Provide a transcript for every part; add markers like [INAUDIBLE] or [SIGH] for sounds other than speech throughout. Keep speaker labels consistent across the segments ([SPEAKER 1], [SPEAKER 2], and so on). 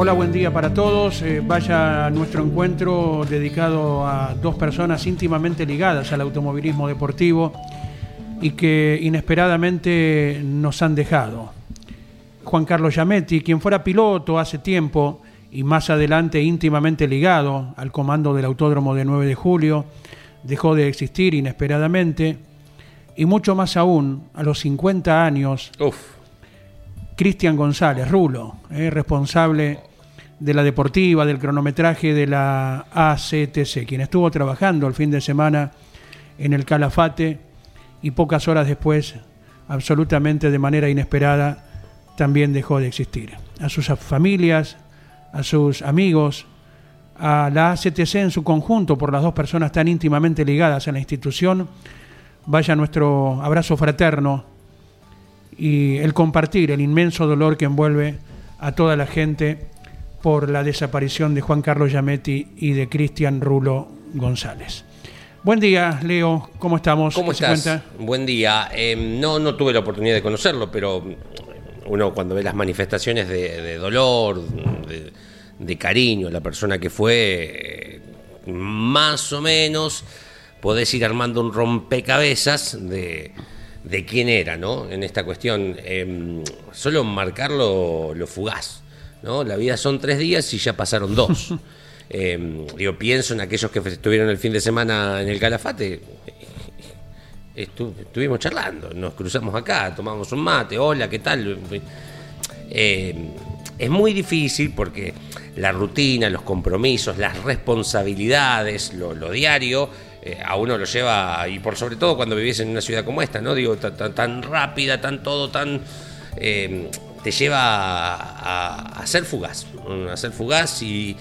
[SPEAKER 1] Hola, buen día para todos. Eh, vaya nuestro encuentro dedicado a dos personas íntimamente ligadas al automovilismo deportivo y que inesperadamente nos han dejado. Juan Carlos Yametti, quien fuera piloto hace tiempo y más adelante íntimamente ligado al comando del Autódromo de 9 de Julio, dejó de existir inesperadamente y mucho más aún, a los 50 años, Cristian González, Rulo, eh, responsable de la deportiva, del cronometraje de la ACTC, quien estuvo trabajando el fin de semana en el Calafate y pocas horas después, absolutamente de manera inesperada, también dejó de existir. A sus familias, a sus amigos, a la ACTC en su conjunto, por las dos personas tan íntimamente ligadas a la institución, vaya nuestro abrazo fraterno y el compartir el inmenso dolor que envuelve a toda la gente por la desaparición de Juan Carlos Yametti y de Cristian Rulo González. Buen día, Leo, ¿cómo estamos?
[SPEAKER 2] ¿Cómo estás? Buen día. Em, no, no tuve la oportunidad de conocerlo, pero uno cuando ve las manifestaciones de, dolor, de, cariño, la persona que fue, más o menos podés ir armando un rompecabezas de, de quién era, ¿no? En esta cuestión. Em, solo marcarlo lo fugaz ¿no? La vida son tres días y ya pasaron dos. [LAUGHS] eh, pienso en aquellos que estuvieron el fin de semana en el Calafate. estuvimos charlando, nos cruzamos acá, tomamos un mate, hola, ¿qué tal? Eh, es muy difícil porque la rutina, los compromisos, las responsabilidades, lo, diario, eh, a uno lo lleva, y por sobre todo cuando vivís en una ciudad como esta, ¿no? Digo, tan, tan, rápida, tan todo, tan... Eh, te lleva a, ser fugaz, a ser fugaz y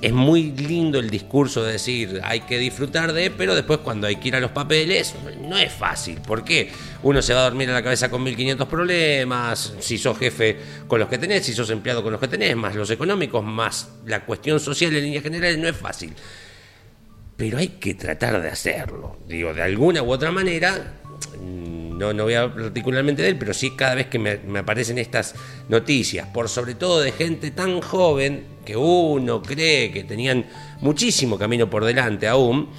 [SPEAKER 2] es muy lindo el discurso de decir hay que disfrutar de, pero después cuando hay que ir a los papeles no es fácil. ¿Por qué? Uno se va a dormir a la cabeza con 1500 problemas, si sos jefe con los que tenés, si sos empleado con los que tenés, más los económicos, más la cuestión social en líneas generales, no es fácil. Pero hay que tratar de hacerlo. Digo, de alguna u otra manera, no, no voy a hablar particularmente de él, pero sí cada vez que me, aparecen estas noticias, por sobre todo de gente tan joven que uno cree que tenían muchísimo camino por delante aún,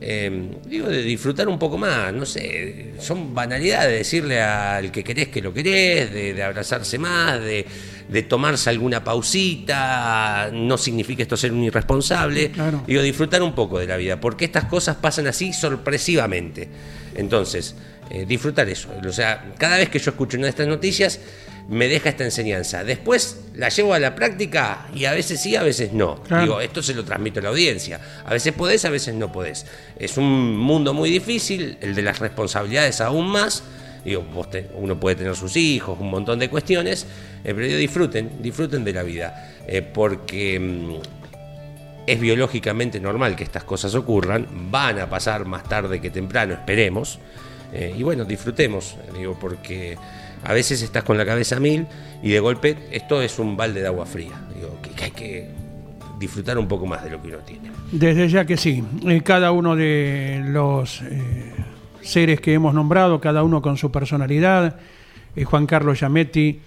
[SPEAKER 2] em, digo, de disfrutar un poco más, no sé, son banalidades, de decirle al que querés que lo querés, de, abrazarse más, de, tomarse alguna pausita, no significa esto ser un irresponsable, digo, disfrutar un poco de la vida, porque estas cosas pasan así sorpresivamente. Entonces, eh, disfrutar eso. O sea, cada vez que yo escucho una de estas noticias, me deja esta enseñanza. Después la llevo a la práctica y a veces sí, a veces no. Digo, esto se lo transmito a la audiencia. A veces podés, a veces no podés. Es un mundo muy difícil, el de las responsabilidades aún más. Digo, uno puede tener sus hijos, un montón de cuestiones, eh, pero disfruten, disfruten de la vida. Eh, porque mm, es biológicamente normal que estas cosas ocurran, van a pasar más tarde que temprano, esperemos. Eh, y bueno, disfrutemos, digo, porque a veces estás con la cabeza mil y de golpe esto es un balde de agua fría. Digo, que, hay que disfrutar un poco más de lo que uno tiene.
[SPEAKER 1] Desde ya que sí, cada uno de los eh, seres que hemos nombrado, cada uno con su personalidad, Juan Carlos Yametti,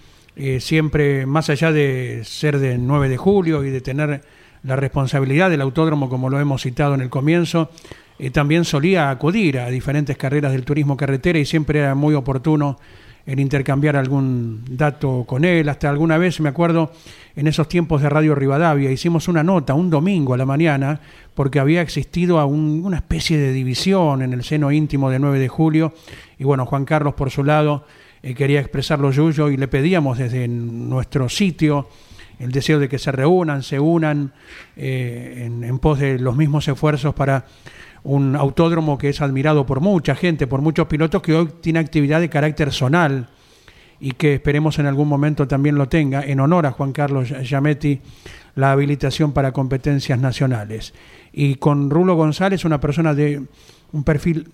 [SPEAKER 1] siempre más allá de ser de 9 de julio y de tener la responsabilidad del autódromo, como lo hemos citado en el comienzo, eh, también solía acudir a diferentes carreras del turismo carretera y siempre era muy oportuno en intercambiar algún dato con él. Hasta alguna vez, me acuerdo, en esos tiempos de Radio Rivadavia, hicimos una nota un domingo a la mañana porque había existido una especie de división en el seno íntimo de 9 de julio. Y bueno, Juan Carlos, por su lado, eh, quería expresar lo suyo y le pedíamos desde nuestro sitio el deseo de que se reúnan, se unan eh, en pos de los mismos esfuerzos para un autódromo que es admirado por mucha gente, por muchos pilotos que hoy tiene actividad de carácter zonal y que esperemos en algún momento también lo tenga, en honor a Juan Carlos Giametti, la habilitación para competencias nacionales. Y con Rulo González, una persona de un perfil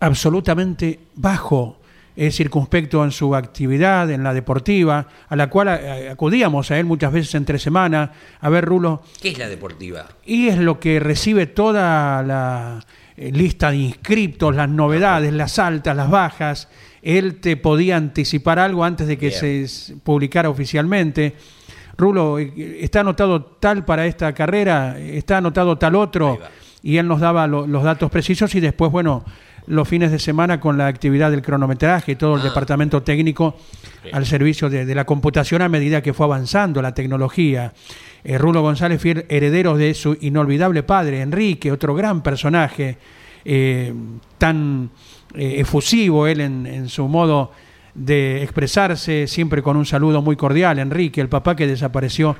[SPEAKER 1] absolutamente bajo, es circunspecto en su actividad, en la deportiva, a la cual eh, acudíamos a él muchas veces entre semana. A ver, Rulo.
[SPEAKER 2] ¿Qué es la deportiva?
[SPEAKER 1] Y es lo que recibe toda la eh, lista de inscriptos, las novedades, las altas, las bajas. Él te podía anticipar algo antes de que se publicara oficialmente. Rulo, eh, está anotado tal para esta carrera, está anotado tal otro, y él nos daba los datos precisos y después, bueno, los fines de semana con la actividad del cronometraje y todo el ah. departamento técnico al servicio de, la computación a medida que fue avanzando la tecnología. Eh, Rulo González, fiel heredero de su inolvidable padre, Enrique, otro gran personaje, eh, tan eh, efusivo él en, su modo de expresarse, siempre con un saludo muy cordial, Enrique, el papá que desapareció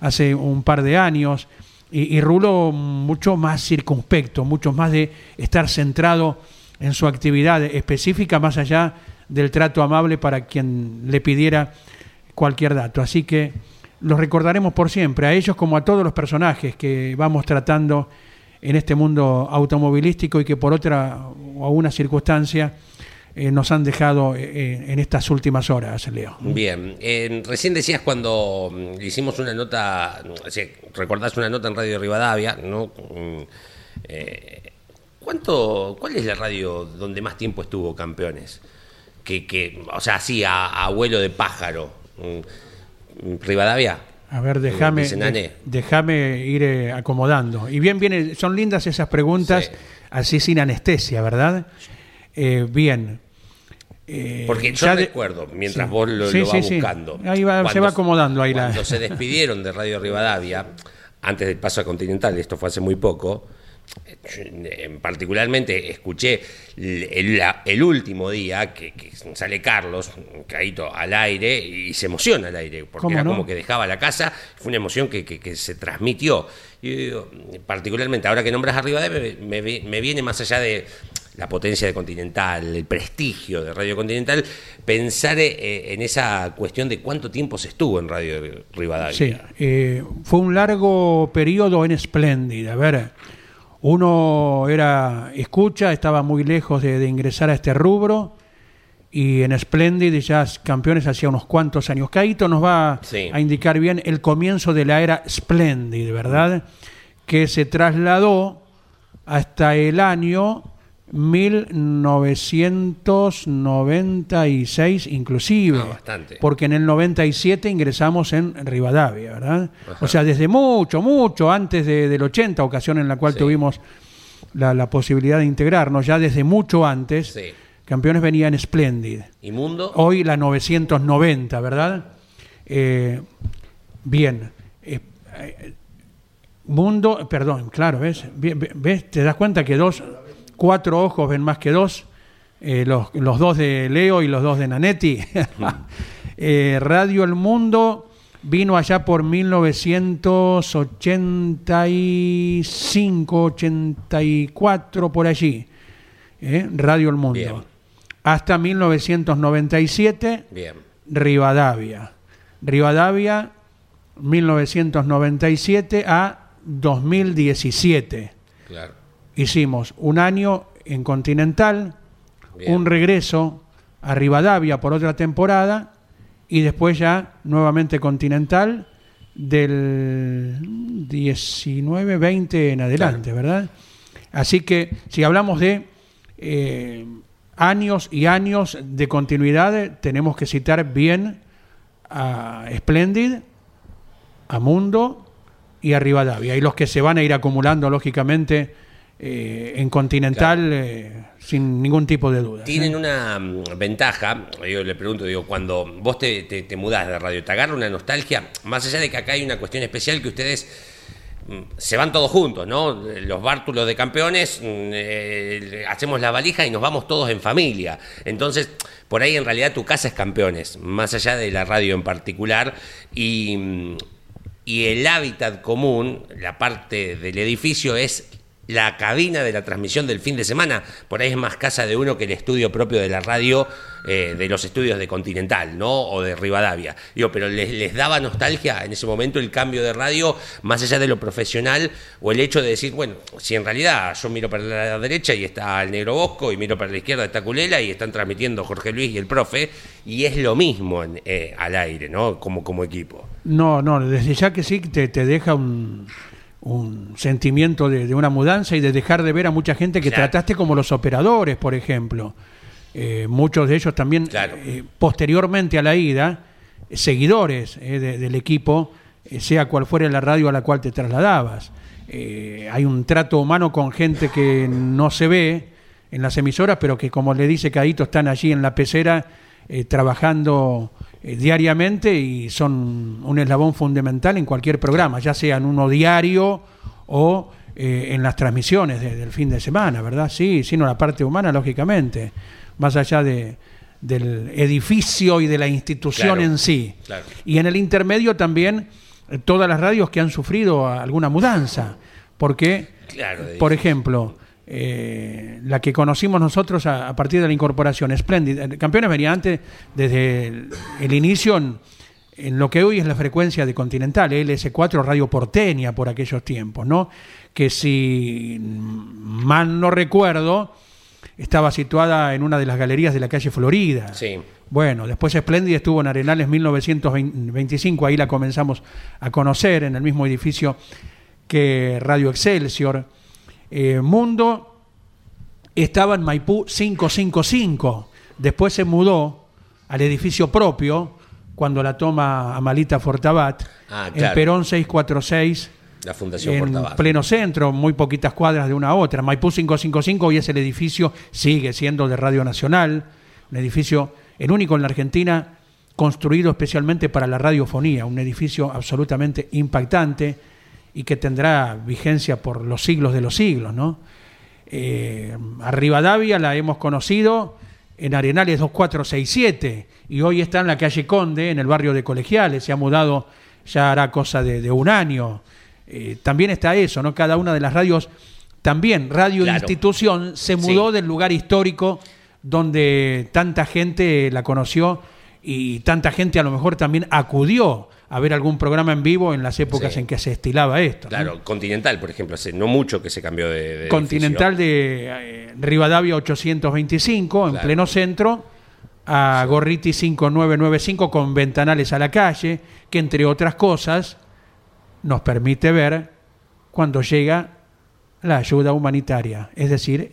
[SPEAKER 1] hace un par de años, y, y Rulo mucho más circunspecto, mucho más de estar centrado en su actividad específica más allá del trato amable para quien le pidiera cualquier dato. Así que los recordaremos por siempre, a ellos como a todos los personajes que vamos tratando en este mundo automovilístico y que por otra o una circunstancia eh, nos han dejado eh, eh, en estas últimas horas, Leo.
[SPEAKER 2] Bien, recién decías cuando mm, hicimos una nota, recordás una nota en Radio Rivadavia, ¿no? ¿Cuánto, ¿Cuál es la radio donde más tiempo estuvo Campeones? Que, que o sea, así, a, abuelo de pájaro. ¿Rivadavia?
[SPEAKER 1] A ver, déjame, déjame ir eh, acomodando. Y bien, bien, son lindas esas preguntas, así sin anestesia, ¿verdad? Eh, bien.
[SPEAKER 2] Eh, Porque yo recuerdo, mientras vos lo, vas buscando.
[SPEAKER 1] Ahí se va acomodando ahí
[SPEAKER 2] cuando se despidieron de Radio Rivadavia, antes del paso a Continental, esto fue hace muy poco, particularmente escuché el, último día que, sale Carlos, caído al aire, y se emociona al aire, porque era como que dejaba la casa, fue una emoción que, se transmitió. Y particularmente, ahora que nombras arriba de me, me, viene más allá de la potencia de Continental, el prestigio de Radio Continental, pensar eh, en esa cuestión de cuánto tiempo se estuvo en Radio Rivadavia.
[SPEAKER 1] Sí, eh, fue un largo periodo en Splendid. A ver, uno era escucha, estaba muy lejos de, ingresar a este rubro y en Splendid ya campeones hacía unos cuantos años. Caito nos va a indicar bien el comienzo de la era Splendid, ¿verdad? Que se trasladó hasta el año 1996 inclusive, ah, porque en el 97 ingresamos en Rivadavia, ¿verdad? O sea, desde mucho, mucho antes del 80, ocasión en la cual tuvimos la, posibilidad de integrarnos, ya desde mucho antes, campeones venían Splendid.
[SPEAKER 2] ¿Y Mundo?
[SPEAKER 1] Hoy la 990, ¿verdad? Eh, bien. Eh, eh, mundo, perdón, claro, ¿ves? ¿ves? ¿Te das cuenta que dos cuatro ojos ven más que dos, eh, los, dos de Leo y los dos de Nanetti. [LAUGHS] Eh, Radio El Mundo vino allá por 1985, 84, por allí. Eh, Radio El Mundo. Hasta 1997, Rivadavia. Rivadavia, 1997 a 2017. Claro hicimos un año en Continental, un regreso a Rivadavia por otra temporada y después ya nuevamente Continental del 19-20 en adelante, ¿verdad? Así que si hablamos de eh, años y años de continuidad, tenemos que citar bien a Splendid, a Mundo, y a Rivadavia. Y los que se van a ir acumulando, lógicamente, eh, en Continental eh, sin ningún tipo de duda.
[SPEAKER 2] Tienen una mm, ventaja, yo le pregunto, digo, cuando vos te, te, te mudás de radio, ¿te agarra una nostalgia? Más allá de que acá hay una cuestión especial que ustedes mm, se van todos juntos, ¿no? Los bártulos de campeones, mm, eh, hacemos la valija y nos vamos todos en familia. Entonces, por ahí en realidad tu casa es campeones, más allá de la radio en particular. Y, y el hábitat común, la parte del edificio, es la cabina de la transmisión del fin de semana. Por ahí es más casa de uno que el estudio propio de la radio, eh, de los estudios de Continental, ¿no? O de Rivadavia. Digo, pero les, les, daba nostalgia en ese momento el cambio de radio, más allá de lo profesional, o el hecho de decir, bueno, si en realidad yo miro para la derecha y está el Negro Bosco, y miro para la izquierda está Culela, y están transmitiendo Jorge Luis y el profe, y es lo mismo en, eh, al aire, ¿no? Como, como equipo.
[SPEAKER 1] No, no, desde ya que sí te, te deja un un sentimiento de, de, una mudanza y de dejar de ver a mucha gente que claro. trataste como los operadores, por ejemplo. Eh, muchos de ellos también, claro. eh, posteriormente a la ida, seguidores eh, de, del equipo, sea cual fuera la radio a la cual te trasladabas. Hay un trato humano con gente que no se ve en las emisoras, pero que, como le dice Cadito, están allí en la pecera trabajando eh, diariamente y son un eslabón fundamental en cualquier programa, ya sea en uno diario o eh, en las transmisiones de, del fin de semana, ¿verdad? Sí, sino la parte humana, lógicamente, más allá de, del edificio y de la institución
[SPEAKER 2] Claro,
[SPEAKER 1] en sí.
[SPEAKER 2] claro.
[SPEAKER 1] Y en el intermedio también eh, todas las radios que han sufrido alguna mudanza, porque,
[SPEAKER 2] Claro,
[SPEAKER 1] por ejemplo, eh, la que conocimos nosotros a, a partir de la incorporación, Splendid. Campeones venía antes, desde el, el inicio en, en lo que hoy es la frecuencia de Continental, LS4 Radio Porteña por aquellos tiempos, ¿no? Que si mal no recuerdo, estaba situada en una de las galerías de la calle Florida.
[SPEAKER 2] Sí.
[SPEAKER 1] Bueno, después Splendid estuvo en Arenales 1925, ahí la comenzamos a conocer, en el mismo edificio que Radio Excelsior. Eh, Mundo estaba en Maipú 555, después se mudó al edificio propio cuando la toma Amalita Fortabat,
[SPEAKER 2] Ah,
[SPEAKER 1] en
[SPEAKER 2] claro.
[SPEAKER 1] Perón 646
[SPEAKER 2] La Fundación
[SPEAKER 1] en pleno centro, muy poquitas cuadras de una a otra. Maipú 555 hoy es el edificio, sigue siendo de Radio Nacional, un edificio, el único en la Argentina construido especialmente para la radiofonía, un edificio absolutamente impactante y que tendrá vigencia por los siglos de los siglos, ¿no? Eh, a Rivadavia la hemos conocido en Arenales 2467 y hoy está en la calle Conde, en el barrio de Colegiales, se ha mudado ya hará cosa de, de un año. Eh, también está eso, ¿no? Cada una de las radios, también Radio
[SPEAKER 2] Claro.
[SPEAKER 1] Institución, se mudó
[SPEAKER 2] Sí.
[SPEAKER 1] del lugar histórico donde tanta gente la conoció y tanta gente a lo mejor también acudió a ver algún programa en vivo en las épocas
[SPEAKER 2] Sí.
[SPEAKER 1] en que se estilaba esto. ¿no?
[SPEAKER 2] Claro, Continental, por ejemplo, hace no mucho que se cambió de. de
[SPEAKER 1] Continental
[SPEAKER 2] edificio.
[SPEAKER 1] de eh, Rivadavia 825, en
[SPEAKER 2] Claro.
[SPEAKER 1] pleno centro, a Gorriti 5995 con ventanales a la calle, que entre otras cosas nos permite ver cuando llega la ayuda humanitaria, es decir,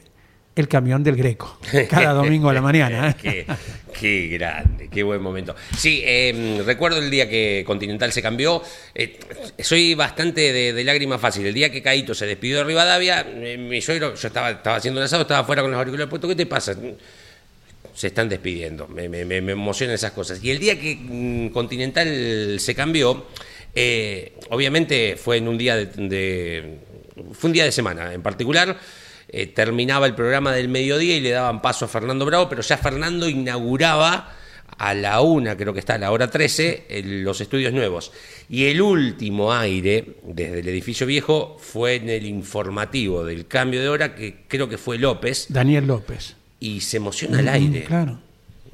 [SPEAKER 1] el camión del Greco, cada domingo a la mañana. [LAUGHS]
[SPEAKER 2] qué, grande, qué buen momento. Sí, eh, recuerdo el día que Continental se cambió. eh, soy bastante de, de lágrima fácil. El día que Caito se despidió de Rivadavia, eh, mi suegro, yo estaba, estaba haciendo un asado, estaba afuera con los auriculares puestos. ¿Qué te pasa? Se están despidiendo. Me, emocionan esas cosas. Y el día que mm, Continental se cambió, eh, obviamente fue en un día de- fue un día de semana en particular. Eh, terminaba el programa del mediodía y le daban paso a Fernando Bravo, pero ya Fernando inauguraba a la una, creo que está a la hora 13, el- los estudios nuevos. Y el último aire desde el edificio viejo fue en el informativo del cambio de hora, que creo que fue López,
[SPEAKER 1] Daniel López.
[SPEAKER 2] y se emociona el aire.
[SPEAKER 1] Mm, Claro.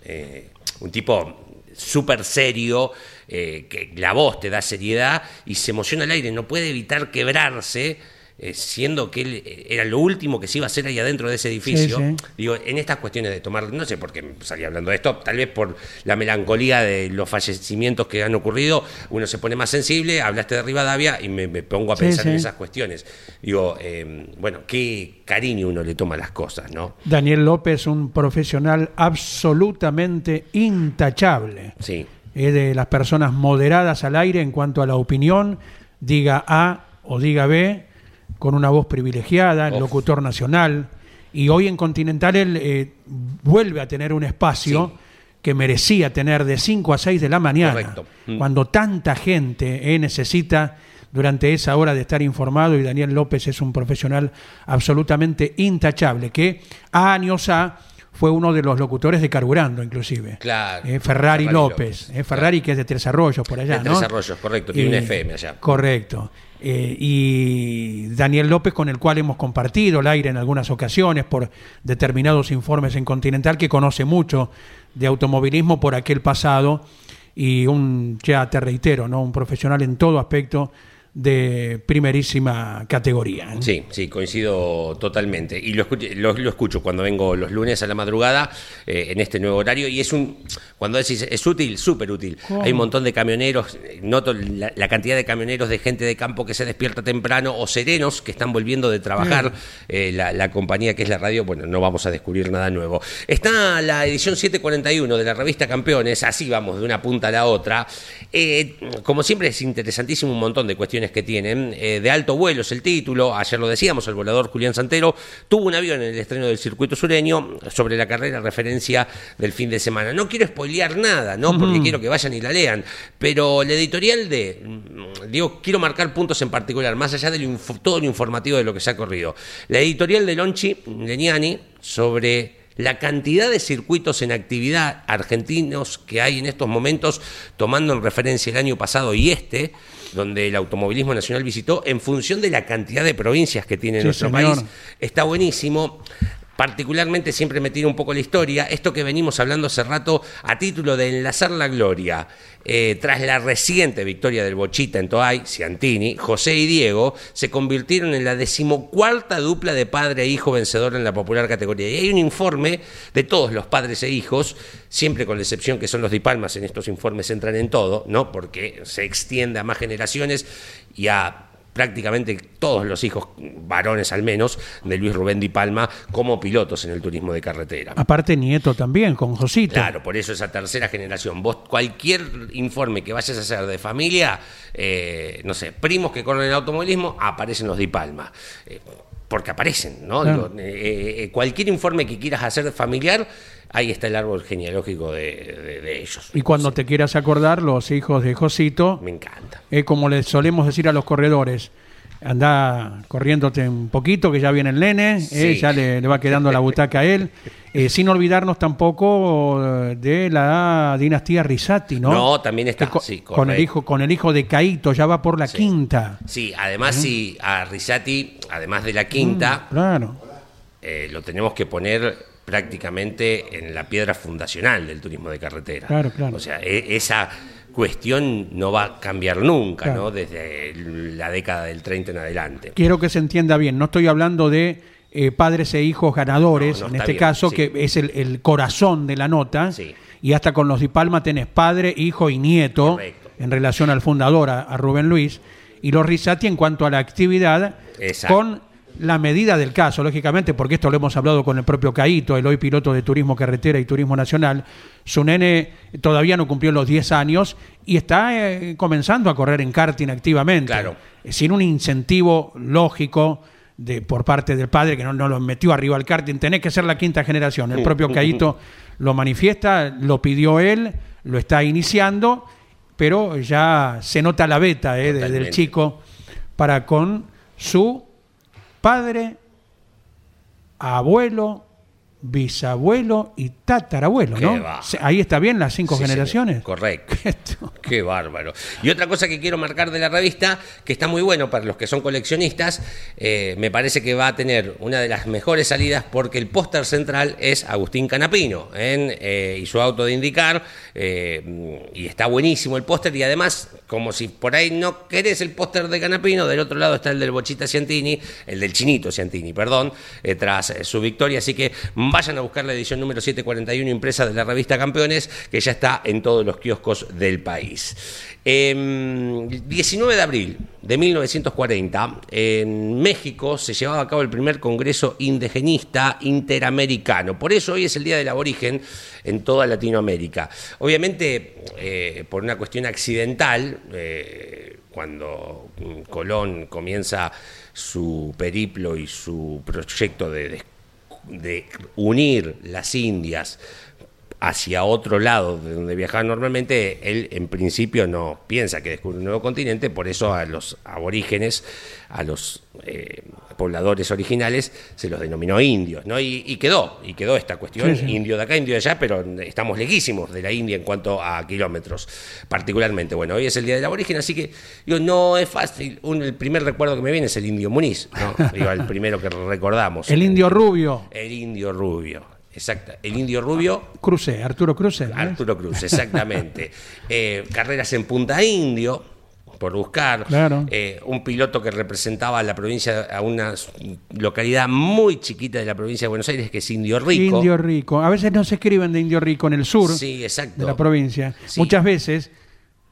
[SPEAKER 2] Eh, un tipo súper serio, eh, que la voz te da seriedad y se emociona el aire, no puede evitar quebrarse, eh, siendo que él eh, era lo último que se iba a hacer ahí adentro de ese edificio.
[SPEAKER 1] Sí, sí.
[SPEAKER 2] Digo, en estas cuestiones de tomar, no sé por qué salí hablando de esto, tal vez por la melancolía de los fallecimientos que han ocurrido, uno se pone más sensible, hablaste de Rivadavia y me, me pongo a
[SPEAKER 1] Sí,
[SPEAKER 2] pensar en esas cuestiones. Digo, eh, bueno, qué cariño uno le toma a las cosas, ¿no?
[SPEAKER 1] Daniel López, un profesional absolutamente intachable.
[SPEAKER 2] Sí.
[SPEAKER 1] es de las personas moderadas al aire en cuanto a la opinión, diga A o diga B con una voz privilegiada, el
[SPEAKER 2] Uf.
[SPEAKER 1] locutor nacional. Y hoy en Continental él eh, vuelve a tener un espacio
[SPEAKER 2] Sí.
[SPEAKER 1] que merecía tener de 5 a 6 de la mañana,
[SPEAKER 2] Correcto. Mm.
[SPEAKER 1] cuando tanta gente eh, necesita durante esa hora de estar informado y Daniel López es un profesional absolutamente intachable, que años A fue uno de los locutores de Carburando, inclusive.
[SPEAKER 2] Claro.
[SPEAKER 1] Eh, Ferrari,
[SPEAKER 2] Ferrari
[SPEAKER 1] López.
[SPEAKER 2] López,
[SPEAKER 1] eh, Ferrari que es de Tres Arroyos, por allá,
[SPEAKER 2] De
[SPEAKER 1] ¿no?
[SPEAKER 2] Tres Arroyos, correcto, tiene un FM allá.
[SPEAKER 1] Correcto. Eh, y Daniel López, con el cual hemos compartido el aire en algunas ocasiones por determinados informes en Continental, que conoce mucho de automovilismo por aquel pasado y un, ya te reitero, ¿no? un profesional en todo aspecto de primerísima categoría. ¿eh?
[SPEAKER 2] Sí, sí, coincido totalmente. Y lo, escuch- lo, lo escucho cuando vengo los lunes a la madrugada eh, en este nuevo horario. Y es un, cuando decís, es útil, súper útil.
[SPEAKER 1] ¿Cómo?
[SPEAKER 2] Hay un montón de camioneros, noto la, la cantidad de camioneros de gente de campo que se despierta temprano o serenos que están volviendo de trabajar. Eh, la, la compañía que es la radio, bueno, no vamos a descubrir nada nuevo. Está la edición 741 de la revista Campeones, así vamos de una punta a la otra. Como siempre es interesantísimo un montón de cuestiones que tienen. Eh, de alto vuelo es el título, ayer lo decíamos, el volador Julián Santero tuvo un avión en el estreno del circuito sureño sobre la carrera referencia del fin de semana. No quiero spoilear nada, ¿no? Porque quiero que vayan y la lean, pero la editorial de, mm, digo, quiero marcar puntos en particular, más allá de todo lo informativo de lo que se ha corrido. La editorial de Lonchi Leniani sobre la cantidad de circuitos en actividad argentinos que hay en estos momentos, tomando en referencia el año pasado y este, donde el automovilismo nacional visitó, en función de la cantidad de provincias que tiene
[SPEAKER 1] Sí,
[SPEAKER 2] nuestro
[SPEAKER 1] señor.
[SPEAKER 2] país, está buenísimo. Particularmente siempre me un poco la historia, esto que venimos hablando hace rato a título de enlazar la gloria. Eh, tras la reciente victoria del Bochita en Toay, Ciantini, José y Diego se convirtieron en la decimocuarta dupla de padre e hijo vencedor en la popular categoría. Y hay un informe de todos los padres e hijos, siempre con la excepción que son los dipalmas, en estos informes entran en todo, ¿no? Porque se extiende a más generaciones y a prácticamente todos los hijos varones al menos de Luis Rubén Di Palma como pilotos en el turismo de carretera.
[SPEAKER 1] Aparte Nieto también, con Josito.
[SPEAKER 2] Claro, por eso esa tercera generación. Vos, cualquier informe que vayas a hacer de familia, eh, no sé, primos que corren el automovilismo, aparecen los Di Palma. Eh, porque aparecen, ¿no?
[SPEAKER 1] Claro.
[SPEAKER 2] Digo, eh, eh, cualquier informe que quieras hacer familiar, ahí está el árbol genealógico de, de- de ellos.
[SPEAKER 1] Y cuando
[SPEAKER 2] Sí,
[SPEAKER 1] te quieras acordar, los hijos de Josito,
[SPEAKER 2] Me encanta.
[SPEAKER 1] eh, como les solemos decir a los corredores, anda corriéndote un poquito, que ya viene el nene, eh, ya le, le va quedando la butaca a él, [LAUGHS] Eh, sin olvidarnos tampoco eh, de la dinastía Risati, ¿no?
[SPEAKER 2] No, también está, sí,
[SPEAKER 1] con, el hijo, con el hijo de Caito, ya va por la quinta.
[SPEAKER 2] Sí, además sí, a Risati, además de la quinta,
[SPEAKER 1] Claro.
[SPEAKER 2] eh, lo tenemos que poner prácticamente en la piedra fundacional del turismo de carretera.
[SPEAKER 1] Claro, claro.
[SPEAKER 2] O sea, e- esa cuestión no va a cambiar nunca,
[SPEAKER 1] Claro.
[SPEAKER 2] ¿no? Desde la década del 30 en adelante.
[SPEAKER 1] Quiero que se entienda bien, no estoy hablando de eh, padres e hijos ganadores,
[SPEAKER 2] No, no,
[SPEAKER 1] en este
[SPEAKER 2] bien,
[SPEAKER 1] caso,
[SPEAKER 2] sí.
[SPEAKER 1] que es el, el corazón de la nota,
[SPEAKER 2] Sí.
[SPEAKER 1] y hasta con los Di Palma tenés padre, hijo y nieto
[SPEAKER 2] Correcto.
[SPEAKER 1] en relación al fundador, a, a Rubén Luis, y los Risati en cuanto a la actividad,
[SPEAKER 2] Exacto.
[SPEAKER 1] con la medida del caso, lógicamente, porque esto lo hemos hablado con el propio Caito, el hoy piloto de Turismo Carretera y Turismo Nacional, su nene todavía no cumplió los 10 años y está eh, comenzando a correr en karting activamente
[SPEAKER 2] Claro.
[SPEAKER 1] sin un incentivo lógico de, por parte del padre que no, no lo metió arriba al karting, tenés que ser la quinta generación. El propio Caito lo manifiesta, lo pidió él, lo está iniciando, pero ya se nota la beta eh, de- del chico para con su padre, abuelo, bisabuelo y tatarabuelo,
[SPEAKER 2] Qué
[SPEAKER 1] ¿no?
[SPEAKER 2] va.
[SPEAKER 1] Ahí está bien las cinco
[SPEAKER 2] Sí, señor.
[SPEAKER 1] generaciones.
[SPEAKER 2] Correcto. [LAUGHS] Qué bárbaro. Y otra cosa que quiero marcar de la revista, que está muy bueno para los que son coleccionistas, eh, me parece que va a tener una de las mejores salidas porque el póster central es Agustín Canapino en, eh, y su auto de indicar. eh, y está buenísimo el póster. Y además, como si por ahí no querés el póster de Canapino, del otro lado está el del Bochita Ciantini, el del Chinito Ciantini, perdón, eh, tras eh, su victoria. Así que vayan a buscar la edición número 741 impresa de la revista Campeones, que ya está en todos los kioscos del país. Em, 19 de abril de 1940, en México se llevaba a cabo el primer Congreso Indigenista Interamericano. Por eso hoy es el Día del Aborigen en toda Latinoamérica. Obviamente, eh, por una cuestión accidental, eh, cuando mm, Colón comienza su periplo y su proyecto de, de- de unir las Indias hacia otro lado de donde viajaba normalmente, él en principio no piensa que descubre un nuevo continente, por eso a los aborígenes, a los eh, pobladores originales, se los denominó indios, ¿no? Y, y quedó, y quedó esta cuestión,
[SPEAKER 1] Sí, sí.
[SPEAKER 2] indio de acá, indio de allá, pero estamos leguísimos de la India en cuanto a kilómetros, particularmente. Bueno, hoy es el Día del Aborigen, así que digo, no es fácil. Un- el primer recuerdo que me viene es el indio Muniz, ¿no? Digo, el primero que recordamos.
[SPEAKER 1] El indio rubio,
[SPEAKER 2] El indio rubio, exacto. El indio rubio
[SPEAKER 1] Cruce, Arturo Cruce.
[SPEAKER 2] Arturo Cruz, exactamente. [LAUGHS] Eh, carreras en Punta Indio, por buscar.
[SPEAKER 1] Claro.
[SPEAKER 2] Eh, un piloto que representaba a la provincia, a una localidad muy chiquita de la provincia de Buenos Aires, que es Indio Rico.
[SPEAKER 1] Indio Rico. A veces no se escriben de Indio Rico en el sur
[SPEAKER 2] Sí, exacto.
[SPEAKER 1] de la provincia.
[SPEAKER 2] Sí.
[SPEAKER 1] Muchas veces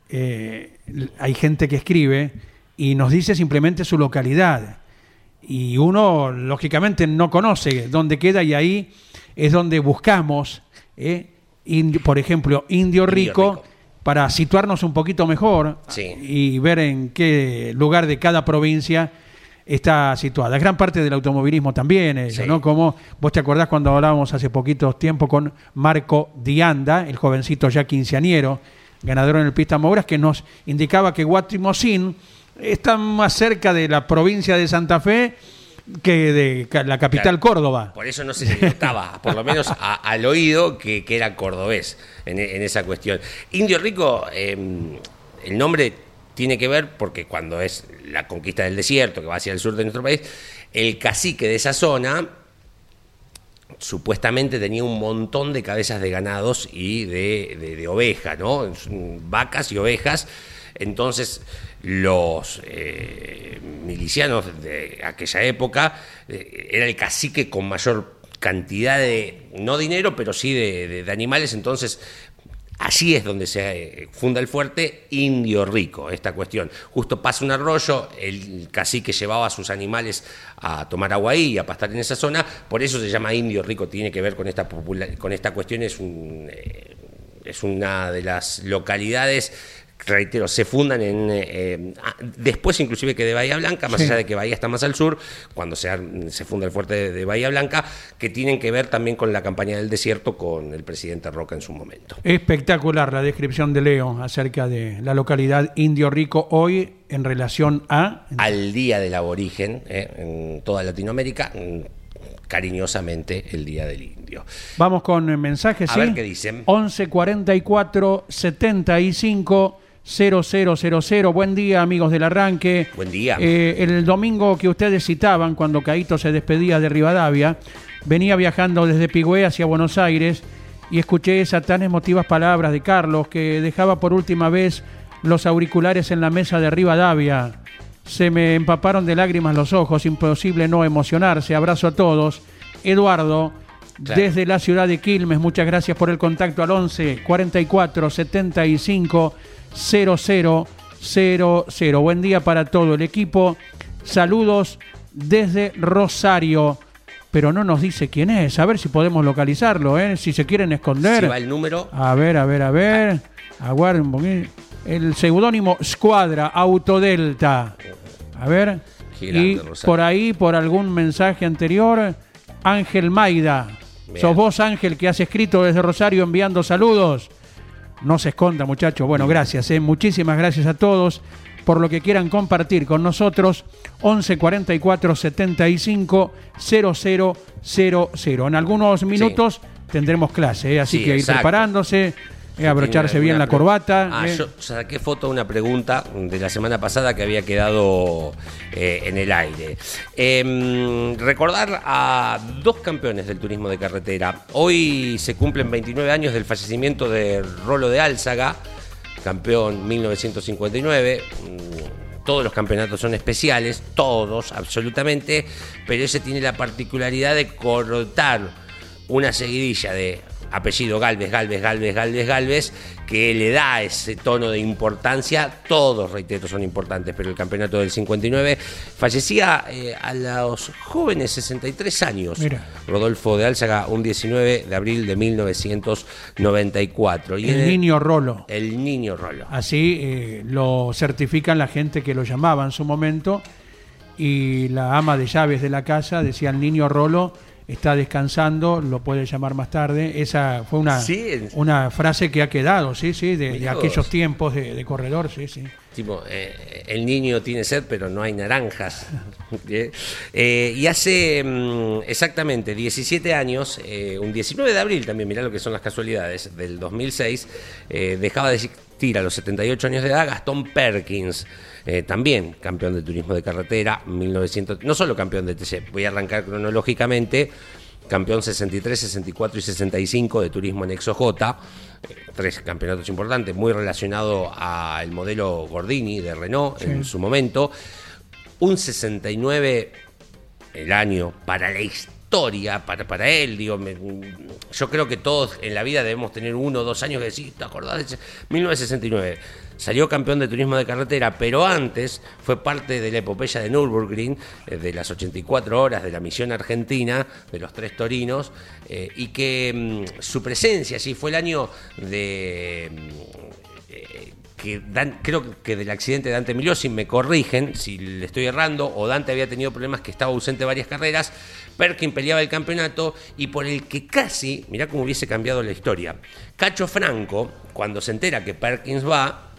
[SPEAKER 1] eh, hay gente que escribe y nos dice simplemente su localidad. Y uno, lógicamente, no conoce dónde queda y ahí es donde buscamos, eh, indio- por ejemplo, Indio Rico,
[SPEAKER 2] Rico.
[SPEAKER 1] para situarnos un poquito mejor
[SPEAKER 2] Sí.
[SPEAKER 1] y ver en qué lugar de cada provincia está situada. Gran parte del automovilismo también, eso,
[SPEAKER 2] Sí.
[SPEAKER 1] ¿no? Como vos te acordás cuando hablábamos hace poquito tiempo con Marco Dianda, el jovencito ya quinceañero, ganador en el Pista Mouras, que nos indicaba que Guatimosín está más cerca de la provincia de Santa Fe que de la capital
[SPEAKER 2] Claro.
[SPEAKER 1] Córdoba.
[SPEAKER 2] Por eso no se le notaba, [LAUGHS] por lo menos a- al oído, que, que era cordobés en, en esa cuestión. Indio Rico, eh, el nombre tiene que ver porque cuando es la conquista del desierto, que va hacia el sur de nuestro país, el cacique de esa zona supuestamente tenía un montón de cabezas de ganados y de, de- de ovejas, ¿no? Vacas y ovejas. Entonces, los eh, milicianos de aquella época eh, era el cacique con mayor cantidad de, no dinero, pero sí de, de- animales. Entonces, Allí es donde se eh, funda el fuerte Indio Rico, esta cuestión. Justo pasa un arroyo, el cacique llevaba a sus animales a tomar agua ahí y a pastar en esa zona, por eso se llama Indio Rico, tiene que ver con esta, con esta cuestión, es, un, es una de las localidades, reitero, se fundan en... eh, eh, ah, después inclusive que de Bahía Blanca, más
[SPEAKER 1] Sí.
[SPEAKER 2] allá de que Bahía está más al sur, cuando se, se funda el fuerte de, de Bahía Blanca, que tienen que ver también con la campaña del desierto con el presidente Roca en su momento.
[SPEAKER 1] Espectacular la descripción de Leo acerca de la localidad Indio Rico hoy en relación a...
[SPEAKER 2] al Día del Aborigen eh, en toda Latinoamérica, mm, cariñosamente el Día del Indio.
[SPEAKER 1] Vamos con mensajes,
[SPEAKER 2] A
[SPEAKER 1] ¿sí?
[SPEAKER 2] ver qué dicen.
[SPEAKER 1] 11 44 75 0000. Buen día, amigos del arranque.
[SPEAKER 2] Buen día.
[SPEAKER 1] Eh, el domingo que ustedes citaban, cuando Caito se despedía de Rivadavia, venía viajando desde Pigüé hacia Buenos Aires y escuché esas tan emotivas palabras de Carlos que dejaba por última vez los auriculares en la mesa de Rivadavia. Se me empaparon de lágrimas los ojos, imposible no emocionarse. Abrazo a todos. Eduardo,
[SPEAKER 2] Claro.
[SPEAKER 1] desde la ciudad de Quilmes, muchas gracias por el contacto al 11 44 75 00 00. Buen día para todo el equipo. Saludos desde Rosario. Pero no nos dice quién es. A ver si podemos localizarlo, ¿eh? Si se quieren esconder.
[SPEAKER 2] Si va el número,
[SPEAKER 1] A ver, a ver, a ver. Aguarden un poquito. El seudónimo Squadra Autodelta. A ver.
[SPEAKER 2] Grande,
[SPEAKER 1] y
[SPEAKER 2] Rosario.
[SPEAKER 1] por ahí, por algún mensaje anterior, Ángel Maida.
[SPEAKER 2] Bien.
[SPEAKER 1] Sos vos, Ángel, que has escrito desde Rosario enviando saludos. No se esconda, muchachos. Bueno, gracias. ¿eh? Muchísimas gracias a todos por lo que quieran compartir con nosotros. 11 44 75 00 00. En algunos minutos tendremos clase, ¿eh? así
[SPEAKER 2] Sí,
[SPEAKER 1] que ir
[SPEAKER 2] exacto.
[SPEAKER 1] preparándose, eh, abrocharse
[SPEAKER 2] ¿Tiene
[SPEAKER 1] bien la corbata.
[SPEAKER 2] Ah,
[SPEAKER 1] ¿eh?
[SPEAKER 2] yo saqué foto de una pregunta de la semana pasada que había quedado eh, en el aire. Em, recordar a dos campeones del turismo de carretera. Hoy se cumplen 29 años del fallecimiento de Rolo de Álzaga, campeón 1959. Mm, Todos los campeonatos son especiales, todos, absolutamente, pero ese tiene la particularidad de cortar una seguidilla de apellido Galvez, Galvez, Galvez, Galvez, Galvez, que le da ese tono de importancia. Todos, reitero, son importantes, pero el campeonato del 59 fallecía eh, a los jóvenes 63 años. Rodolfo de Álzaga, un 19 de abril de 1994.
[SPEAKER 1] Y el, niño Rolo.
[SPEAKER 2] El niño Rolo.
[SPEAKER 1] Así eh, lo certifican la gente que lo llamaba en su momento y la ama de llaves de la casa decía el niño Rolo está descansando, lo puede llamar más tarde. Esa fue una, una frase que ha quedado, sí, sí, de, aquellos tiempos de, corredor, sí, sí.
[SPEAKER 2] Tipo, eh, el niño tiene sed, pero no hay naranjas. [LAUGHS] Eh, y hace mm, exactamente 17 años, eh, un 19 de abril también, mirá lo que son las casualidades, del 2006, dejaba de existir a los 78 años de edad Gastón Perkins. también campeón de turismo de carretera, 1900, no solo campeón de TC, voy a arrancar cronológicamente, campeón 63, 64 y 65 de turismo en J, eh, tres campeonatos importantes, muy relacionado al modelo Gordini de Renault en su momento, un 69 el año para la historia, para, para él, digo, yo creo que todos en la vida debemos tener uno o dos años que decir, ¿te acordás de 1969? Salió campeón de turismo de carretera, pero antes fue parte de la epopeya de Nürburgring, eh, de las 84 horas de la misión argentina, de los tres torinos, eh, y que mm, su presencia, sí, fue el año de... Que creo que del accidente de Dante Emilio, si me corrigen, si le estoy errando, o Dante había tenido problemas que estaba ausente varias carreras, Perkin peleaba el campeonato y por el que casi, mirá cómo hubiese cambiado la historia, Cacho Franco, cuando se entera que Perkins va,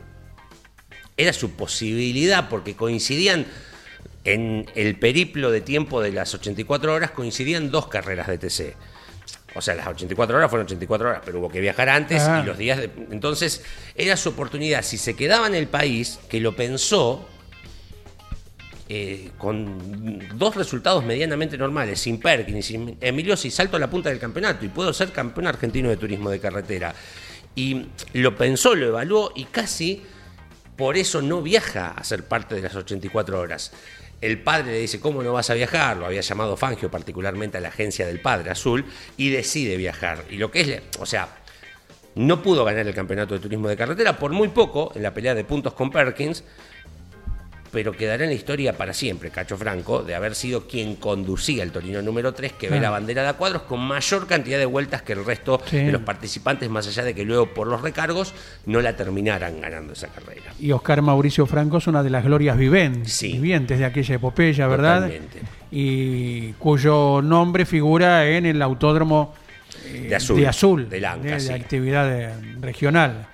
[SPEAKER 2] era su posibilidad, porque coincidían en el periplo de tiempo de las 84 horas, coincidían dos carreras de TC. O sea, las 84 horas fueron 84 horas, pero hubo que viajar antes y los días de... Entonces, era su oportunidad. Si se quedaba en el país, que lo pensó, eh, con dos resultados medianamente normales, sin Perkins, sin Emilio, si salto a la punta del campeonato y puedo ser campeón argentino de turismo de carretera. Y lo pensó, lo evaluó y casi por eso no viaja a ser parte de las 84 horas. El padre le dice, ¿cómo no vas a viajar? Lo había llamado Fangio particularmente a la agencia del padre azul y decide viajar. Y lo que es, o sea, no pudo ganar el campeonato de turismo de carretera por muy poco en la pelea de puntos con Perkins, pero quedará en la historia para siempre, Cacho Franco, de haber sido quien conducía el Torino número 3, que ve la bandera de a cuadros con mayor cantidad de vueltas que el resto de los participantes, más allá de que luego por los recargos no la terminaran ganando esa carrera.
[SPEAKER 1] Y Oscar Mauricio Franco es una de las glorias vivientes de aquella epopeya, ¿verdad? Totalmente. Y cuyo nombre figura en el autódromo
[SPEAKER 2] eh, de Azul, de,
[SPEAKER 1] Azul, de, de actividad regional.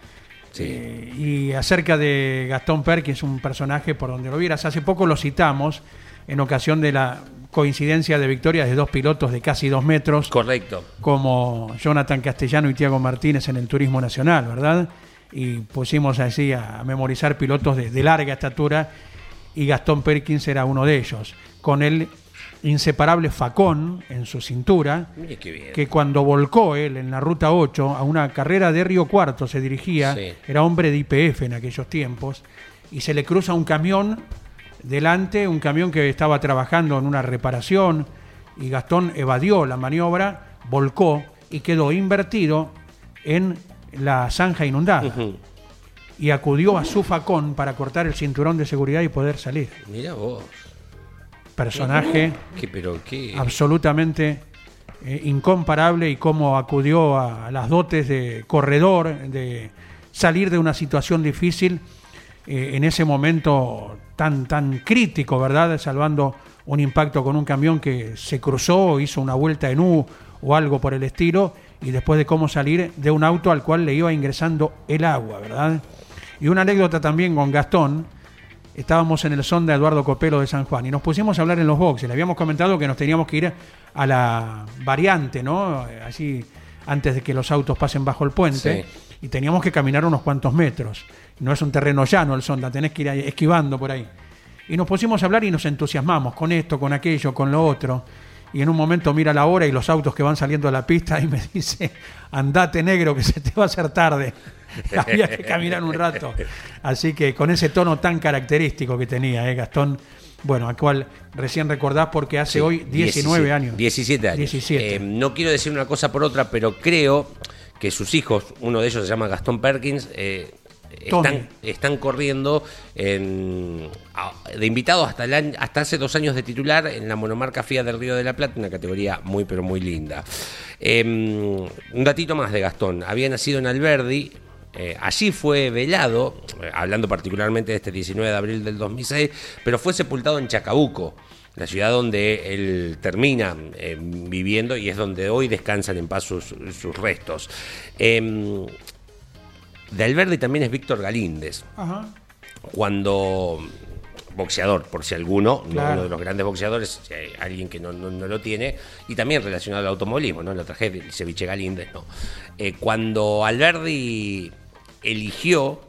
[SPEAKER 1] Eh, y acerca de Gastón es un personaje por donde lo vieras, hace poco lo citamos en ocasión de la coincidencia de victorias de dos pilotos de casi dos metros.
[SPEAKER 2] Correcto.
[SPEAKER 1] Como Jonathan Castellano y Tiago Martínez en el Turismo Nacional, ¿verdad? Y pusimos así a, memorizar pilotos de, de larga estatura y Gastón Perkins era uno de ellos. Con él inseparable facón en su cintura, que cuando volcó él en la ruta 8 a una carrera de Río Cuarto se dirigía, era hombre de IPF en aquellos tiempos, y se le cruza un camión delante, un camión que estaba trabajando en una reparación, y Gastón evadió la maniobra, volcó y quedó invertido en la zanja inundada. Y acudió a su facón para cortar el cinturón de seguridad y poder salir.
[SPEAKER 2] Mira vos
[SPEAKER 1] personaje absolutamente eh, incomparable y cómo acudió a, las dotes de corredor, de salir de una situación difícil eh, en ese momento tan, tan crítico, ¿verdad? Salvando un impacto con un camión que se cruzó, hizo una vuelta en U o algo por el estilo, y después de cómo salir de un auto al cual le iba ingresando el agua, ¿verdad? Y una anécdota también con Gastón, estábamos en el sonda Eduardo Copelo de San Juan y nos pusimos a hablar en los boxes. Le habíamos comentado que nos teníamos que ir a la variante, ¿no? Así antes de que los autos pasen bajo el puente. Y teníamos que caminar unos cuantos metros. No es un terreno llano el sonda, tenés que ir esquivando por ahí. Y nos pusimos a hablar y nos entusiasmamos con esto, con aquello, con lo otro. Y en un momento mira la hora y los autos que van saliendo a la pista y me dice, andate negro que se te va a hacer tarde. [LAUGHS] había que caminar un rato. Así que con ese tono tan característico que tenía, ¿eh, Gastón? Bueno, al cual recién recordás porque hace hoy 19 años.
[SPEAKER 2] 17 años. Eh, no quiero decir una cosa por otra, pero creo que sus hijos, uno de ellos se llama Gastón Perkins, eh. Están, están corriendo en- de invitados hasta, el año- hasta hace dos años de titular en la monomarca FIA del Río de la Plata, una categoría muy pero muy linda. Eh, un datito más de Gastón, había nacido en Alberdi, eh, allí fue velado, eh, hablando particularmente de este 19 de abril del 2006, pero fue sepultado en Chacabuco, la ciudad donde él termina eh, viviendo y es donde hoy descansan en paz sus, sus restos. De Alberdi también es Víctor Galíndez.
[SPEAKER 1] Ajá.
[SPEAKER 2] Cuando boxeador, por si alguno,
[SPEAKER 1] Claro.
[SPEAKER 2] uno de los grandes boxeadores, alguien que no, no- no lo tiene, y también relacionado al automovilismo, ¿no? La tragedia del ceviche Galíndez, ¿no? Eh, cuando Alberdi eligió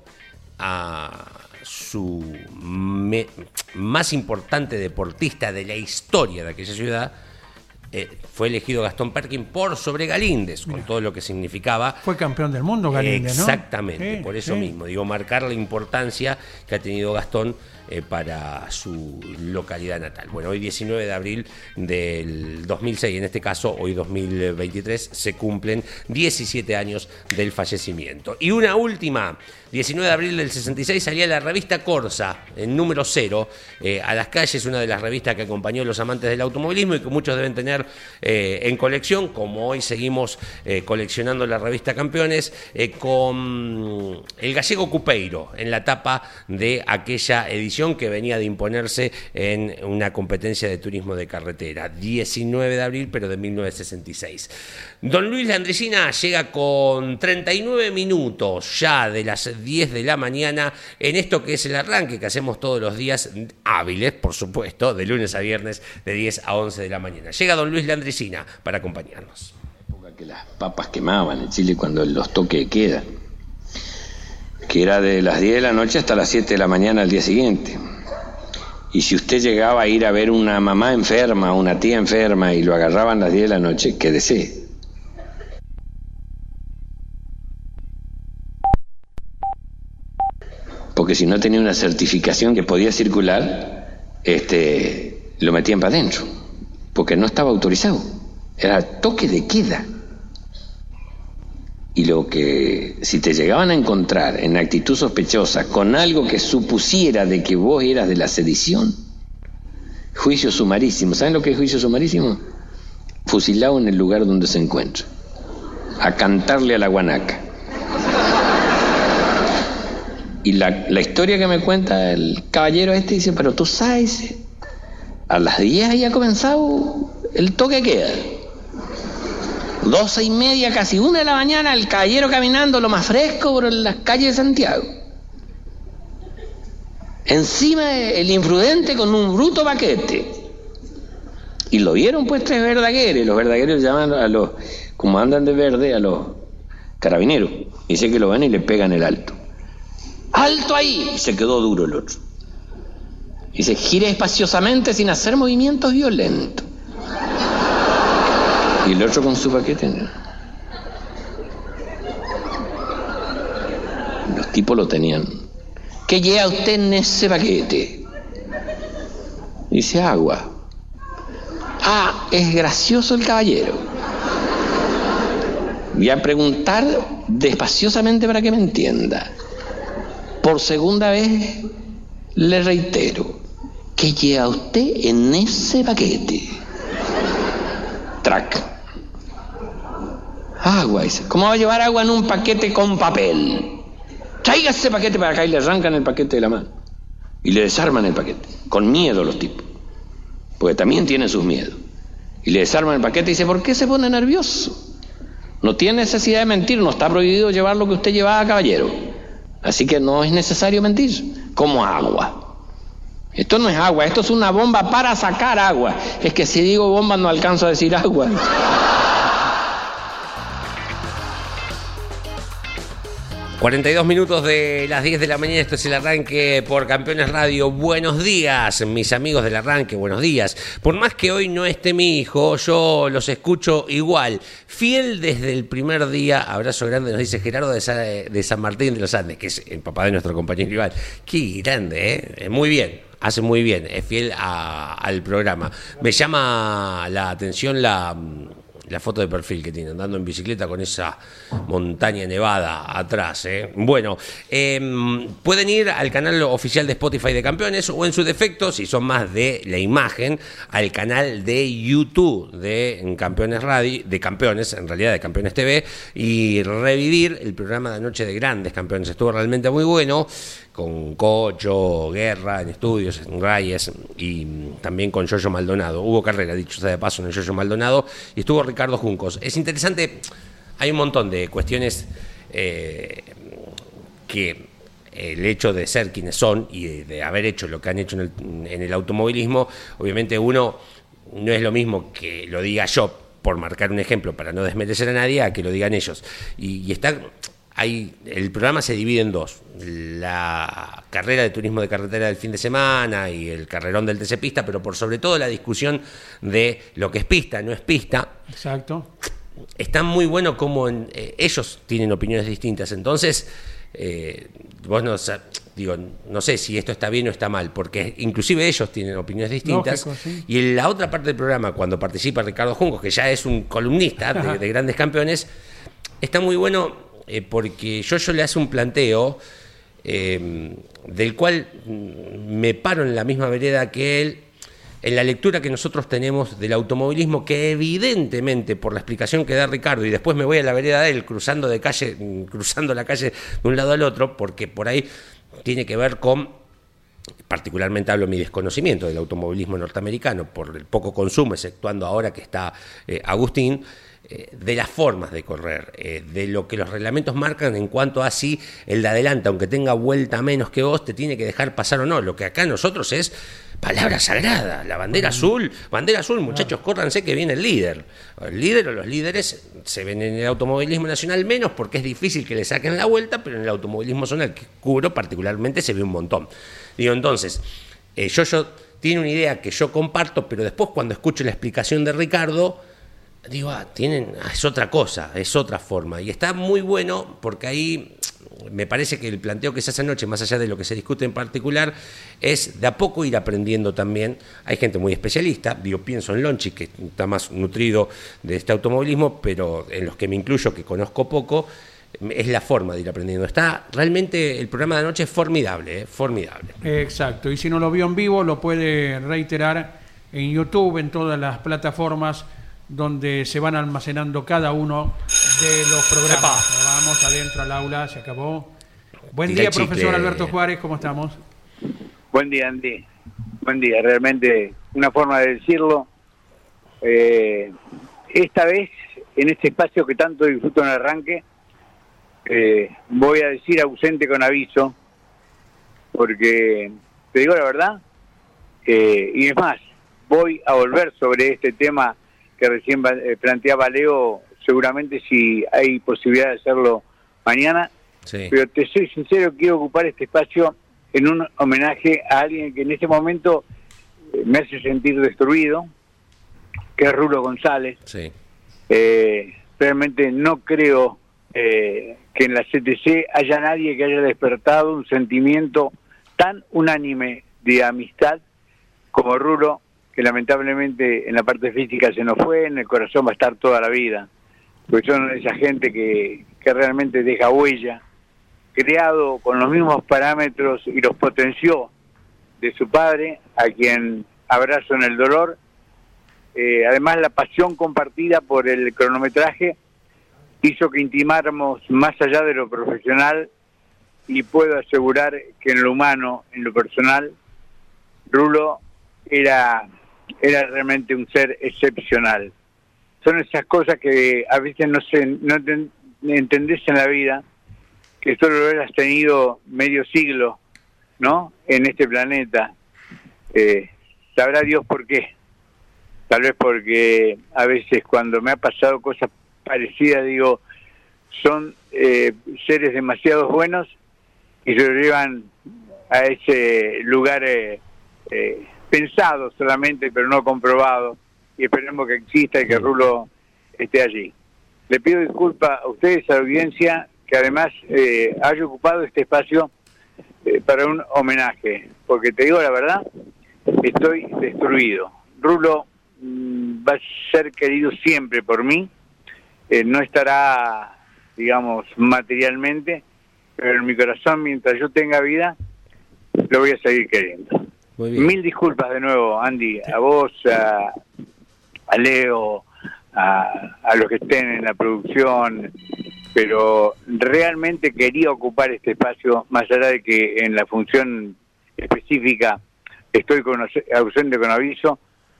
[SPEAKER 2] a su me- más importante deportista de la historia de aquella ciudad, eh, fue elegido Gastón Perkin por sobre Galíndez, con todo lo que significaba
[SPEAKER 1] Fue campeón del mundo, Galíndez, ¿no?
[SPEAKER 2] Exactamente,
[SPEAKER 1] Sí,
[SPEAKER 2] por eso
[SPEAKER 1] sí.
[SPEAKER 2] mismo, digo, marcar la importancia que ha tenido Gastón eh, para su localidad natal. Bueno, hoy 19 de abril del 2006, en este caso, hoy 2023, se cumplen 17 años del fallecimiento. Y una última, 19 de abril del 66 salía la revista Corsa, en número 0, eh, a las calles, una de las revistas que acompañó a los amantes del automovilismo y que muchos deben tener eh, en colección, como hoy seguimos coleccionando la revista Campeones, con el gallego Cupeiro en la tapa de aquella edición que venía de imponerse en una competencia de turismo de carretera, 19 de abril, pero de 1966. Don Luis Landricina llega con 39 minutos ya de las 10 de la mañana en esto que es el arranque que hacemos todos los días hábiles, por supuesto, de lunes a viernes de 10 a 11 de la mañana. Llega don Luis Landricina para acompañarnos.
[SPEAKER 3] época que las papas quemaban en Chile cuando los toques de queda, que era de las 10 de la noche hasta las 7 de la mañana al día siguiente. Y si usted llegaba a ir a ver una mamá enferma, una tía enferma y lo agarraban a las 10 de la noche, quédese. Porque si no tenía una certificación que podía circular, este, lo metían para adentro, porque no estaba autorizado. Era toque de queda. Y lo que, si te llegaban a encontrar en actitud sospechosa con algo que supusiera de que vos eras de la sedición, juicio sumarísimo. ¿Saben lo que es juicio sumarísimo? Fusilado en el lugar donde se encuentra. A cantarle a la guanaca. Y la, la historia que me cuenta el caballero este dice, pero tú sabes, a las 10 ya ha comenzado el toque queda. Doce y media, casi una de la mañana, el caballero caminando lo más fresco por las calles de Santiago. Encima el imprudente con un bruto paquete. Y lo vieron pues tres verdagueres. Los verdagueros llaman a los, como andan de verde, a los carabineros. Dice que lo ven y le pegan el alto. ¡Alto ahí! Y se quedó duro el otro. Dice, gire espaciosamente sin hacer movimientos violentos. Y el otro con su paquete. Los tipos lo tenían. ¿Qué lleva usted en ese paquete? Dice agua. Ah, es gracioso el caballero. Voy a preguntar despaciosamente para que me entienda. Por segunda vez le reitero. ¿Qué lleva usted en ese paquete? Track. Agua, dice. ¿Cómo va a llevar agua en un paquete con papel? Traiga ese paquete para acá y le arrancan el paquete de la mano. Y le desarman el paquete. Con miedo los tipos. Porque también tienen sus miedos. Y le desarman el paquete y dice, ¿por qué se pone nervioso? No tiene necesidad de mentir, no está prohibido llevar lo que usted llevaba, caballero. Así que no es necesario mentir. Como agua. Esto no es agua, esto es una bomba para sacar agua. Es que si digo bomba no alcanzo a decir agua.
[SPEAKER 2] 42 minutos de las 10 de la mañana, esto es el arranque por Campeones Radio. Buenos días, mis amigos del arranque, buenos días. Por más que hoy no esté mi hijo, yo los escucho igual. Fiel desde el primer día, abrazo grande, nos dice Gerardo de, Sa- de San Martín de los Andes, que es el papá de nuestro compañero Iván. Qué grande, ¿eh? Muy bien, hace muy bien, es fiel al programa. Me llama la atención la la foto de perfil que tiene, andando en bicicleta con esa montaña nevada atrás. ¿eh? Bueno, em, pueden ir al canal oficial de Spotify de Campeones o en su defecto, si son más de la imagen, al canal de YouTube de Campeones Radio, de Campeones, en realidad de Campeones TV, y revivir el programa de Noche de Grandes Campeones. Estuvo realmente muy bueno con Cocho, Guerra en estudios, en Reyes y también con Yoyo Maldonado. Hubo carrera, dicho sea de paso, en el Yoyo Maldonado y estuvo Ricardo Juncos. Es interesante, hay un montón de cuestiones eh, que el hecho de ser quienes son y de, haber hecho lo que han hecho en el, automovilismo, obviamente uno no es lo mismo que lo diga yo, por marcar un ejemplo, para no desmerecer a nadie, a que lo digan ellos. Y, y está el programa se divide en dos. La carrera de turismo de carretera del fin de semana y el carrerón del TC Pista, pero por sobre todo la discusión de lo que es pista, no es pista.
[SPEAKER 1] Exacto.
[SPEAKER 2] Está muy bueno como eh, ellos tienen opiniones distintas. Entonces, eh, vos no, digo, no sé si esto está bien o está mal, porque inclusive ellos tienen opiniones distintas. Y en la otra parte del programa, cuando participa Ricardo Juncos, que ya es un columnista de grandes campeones, está muy bueno eh, porque yo, yo le hace un planteo eh, del cual me paro en la misma vereda que él, en la lectura que nosotros tenemos del automovilismo, que evidentemente, por la explicación que da Ricardo, y después me voy a la vereda de él, cruzando de calle, cruzando la calle de un lado al otro, porque por ahí tiene que ver con particularmente hablo mi desconocimiento del automovilismo norteamericano por el poco consumo, exceptuando ahora que está eh, Agustín, eh, de las formas de correr, eh, de lo que los reglamentos marcan en cuanto a si el de adelante, aunque tenga vuelta menos que vos, te tiene que dejar pasar o no. Lo que acá nosotros es palabra sagrada, la bandera azul, bandera azul, muchachos, córranse que viene el líder. El líder o los líderes se ven en el automovilismo nacional menos porque es difícil que le saquen la vuelta, pero en el automovilismo zonal que cubro particularmente se ve un montón. Digo, entonces, eh, yo, yo tiene una idea que yo comparto, pero después cuando escucho la explicación de Ricardo, digo, ah, tienen, ah, es otra cosa, es otra forma. Y está muy bueno porque ahí me parece que el planteo que se hace anoche, más allá de lo que se discute en particular, es de a poco ir aprendiendo también. Hay gente muy especialista, digo, pienso en Lonchi, que está más nutrido de este automovilismo, pero en los que me incluyo, que conozco poco, es la forma de ir aprendiendo. Está realmente el programa de anoche es formidable, ¿eh? formidable.
[SPEAKER 1] Exacto, y si no lo vio en vivo, lo puede reiterar en YouTube, en todas las plataformas donde se van almacenando cada uno de los programas. Vamos adentro al aula, se acabó. Buen día, profesor Alberto Juárez, ¿cómo estamos?
[SPEAKER 4] Buen día, Andy. Buen día, realmente una forma de decirlo. Eh, esta vez, en este espacio que tanto disfruto en el arranque, eh, voy a decir ausente con aviso, porque te digo la verdad, eh, y es más, voy a volver sobre este tema que recién eh, planteaba Leo, seguramente si hay posibilidad de hacerlo mañana. Pero te soy sincero, quiero ocupar este espacio en un homenaje a alguien que en este momento eh, me hace sentir destruido, que es Rulo González. Eh, realmente no creo que en la CTC haya nadie que haya despertado un sentimiento tan unánime de amistad como Rulo que lamentablemente en la parte física se nos fue, en el corazón va a estar toda la vida, porque son esa gente que, que realmente deja huella, creado con los mismos parámetros y los potenció de su padre, a quien abrazo en el dolor. Eh, además, la pasión compartida por el cronometraje hizo que intimáramos más allá de lo profesional y puedo asegurar que en lo humano, en lo personal, Rulo era era realmente un ser excepcional. Son esas cosas que a veces no, se, no entendés en la vida, que solo lo has tenido medio siglo, ¿no? En este planeta. Eh, sabrá Dios por qué. Tal vez porque a veces cuando me ha pasado cosas parecidas, digo, son eh, seres demasiado buenos y se lo llevan a ese lugar eh, eh pensado solamente, pero no comprobado, y esperemos que exista y que Rulo esté allí. Le pido disculpas a ustedes, a la audiencia, que además eh, haya ocupado este espacio eh, para un homenaje, porque te digo la verdad, estoy destruido. Rulo mm, va a ser querido siempre por mí. Eh, no estará, digamos, materialmente, pero en mi corazón, mientras yo tenga vida, lo voy a seguir queriendo. Mil disculpas de nuevo, Andy, a vos, a, Leo, a, a, los que estén en la producción, pero realmente quería ocupar este espacio, más allá de que en la función específica estoy con, ausente con aviso,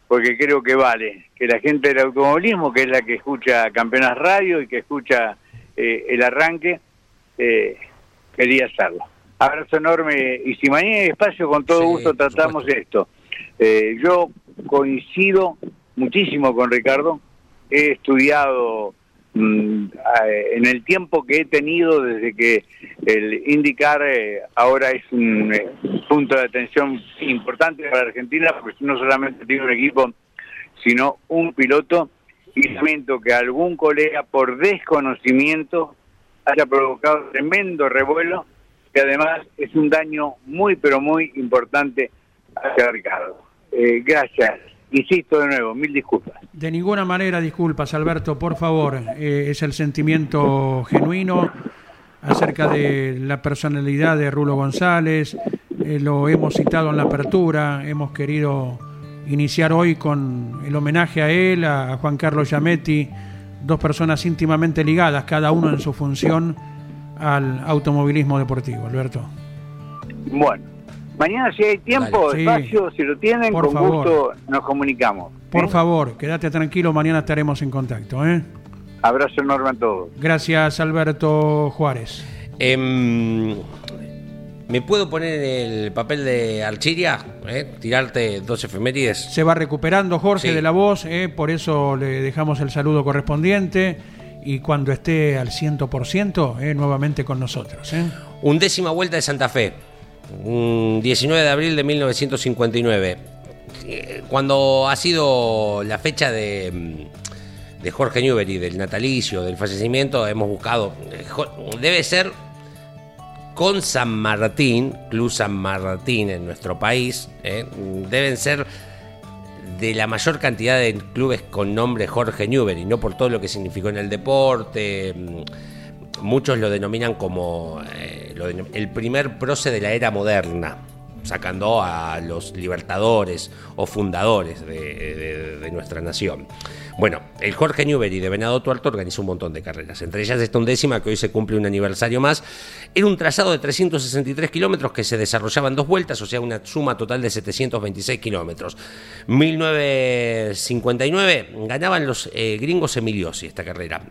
[SPEAKER 4] porque creo que vale que la gente del automovilismo, que es la que escucha Campeonas Radio y que escucha eh, el arranque, eh, quería hacerlo. Abrazo enorme. Y si mañana hay espacio, con todo gusto tratamos esto. Eh, yo coincido muchísimo con Ricardo, he estudiado mm, en el tiempo que he tenido desde que el indicar ahora es un punto de atención importante para Argentina, porque no solamente tiene un equipo, sino un piloto, y lamento que algún colega por desconocimiento haya provocado tremendo revuelo, que además es un daño muy, pero muy importante hacia Ricardo. Eh, gracias. Insisto de nuevo, mil disculpas.
[SPEAKER 1] De ninguna manera disculpas, Alberto, por favor. Eh, es el sentimiento genuino acerca de la personalidad de Rulo González, eh, lo hemos citado en la apertura, hemos querido iniciar hoy con el homenaje a él, a Juan Carlos Yametti, dos personas íntimamente ligadas, cada uno en su función al automovilismo deportivo, Alberto.
[SPEAKER 4] Bueno, mañana si hay tiempo, espacio, si lo tienen, con gusto nos comunicamos.
[SPEAKER 1] Por favor, quédate tranquilo, mañana estaremos en contacto. ¿eh?
[SPEAKER 4] Abrazo enorme a todos.
[SPEAKER 1] Gracias, Alberto Juárez.
[SPEAKER 2] Em, ¿Me puedo poner el papel de Archiria? Eh? Tirarte dos efemérides.
[SPEAKER 1] Se va recuperando Jorge de la voz, eh, por eso le dejamos el saludo correspondiente y cuando esté al 100% eh, nuevamente con nosotros. Eh.
[SPEAKER 2] Undécima vuelta de Santa Fe, 19 de abril de 1959. Cuando ha sido la fecha de, de Jorge Newbery, del natalicio, del fallecimiento, hemos buscado, debe ser con San Martín, Club San Martín en nuestro país, ¿eh? deben ser de la mayor cantidad de clubes con nombre Jorge Newbery, no por todo lo que significó en el deporte. Mm, muchos lo denominan como eh, el primer proce de la era moderna, sacando a los libertadores o fundadores de nuestra nación. Bueno, el Jorge Newbery de Venado Tuerto organizó un montón de carreras, entre ellas esta undécima que hoy se cumple un aniversario más. Era un trazado de 363 kilómetros que se desarrollaba en dos vueltas, o sea, una suma total de 726 kilómetros. 1959 ganaban los eh, gringos Emiliosi esta carrera.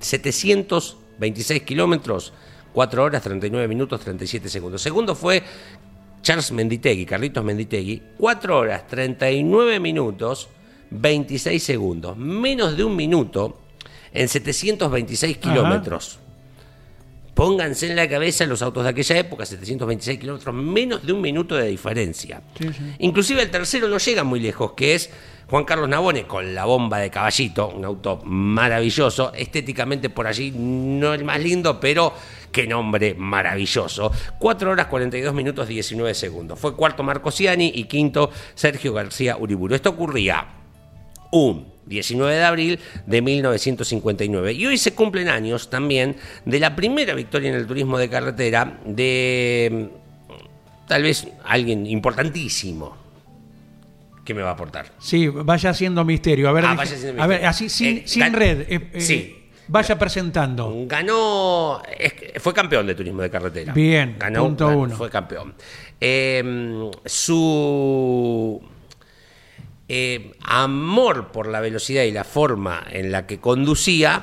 [SPEAKER 2] 726 eh, kilómetros, 4 horas 39 minutos 37 segundos. Segundo fue Charles Menditegui, Carlitos Menditegui, 4 horas 39 minutos 26 segundos, menos de un minuto en 726 kilómetros. Pónganse en la cabeza los autos de aquella época, 726 kilómetros, menos de un minuto de diferencia. Inclusive el tercero no llega muy lejos, que es Juan Carlos Nabone con la bomba de caballito, un auto maravilloso, estéticamente por allí no el más lindo, pero qué nombre maravilloso. 4 horas 42 minutos 19 segundos. Fue cuarto Marco Ciani y quinto Sergio García Uriburu. Esto ocurría un 19 de abril de 1959. Y hoy se cumplen años también de la primera victoria en el turismo de carretera de mm, tal vez alguien importantísimo. que me va a aportar?
[SPEAKER 1] Sí, vaya haciendo misterio. A ver, ah, a ver así sin, eh, red. Eh, eh, sí. Vaya presentando.
[SPEAKER 2] Ganó, fue campeón de turismo de carretera.
[SPEAKER 1] Bien, ganó, punto uno.
[SPEAKER 2] Fue campeón. su eh, amor por la velocidad y la forma en la que conducía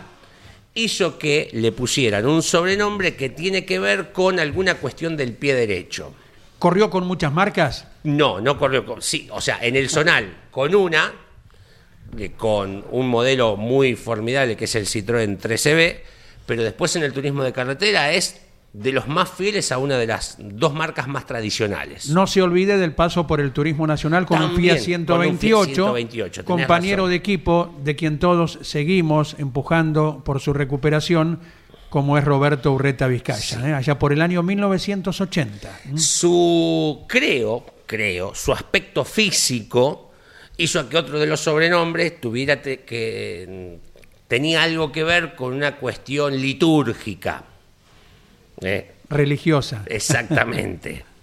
[SPEAKER 2] hizo que le pusieran un sobrenombre que tiene que ver con alguna cuestión del pie derecho.
[SPEAKER 1] ¿Corrió con muchas marcas?
[SPEAKER 2] No, no corrió con. Sí, o sea, en el Zonal, con una, con un modelo muy formidable que es el Citroën 13B, pero después en el turismo de carretera es de los más fieles a una de las dos marcas más tradicionales.
[SPEAKER 1] No se olvide del paso por el turismo nacional con un Fiat 128, compañero de equipo de quien todos seguimos empujando por su recuperación, como es Roberto Urreta Vizcaya, ¿eh? allá por el año 1980.
[SPEAKER 2] Su, creo, creo, su aspecto físico hizo que otro de los sobrenombres tuviera que tenía algo que ver con una cuestión litúrgica. ¿Eh?
[SPEAKER 1] Religiosa.
[SPEAKER 2] Exactamente. [LAUGHS]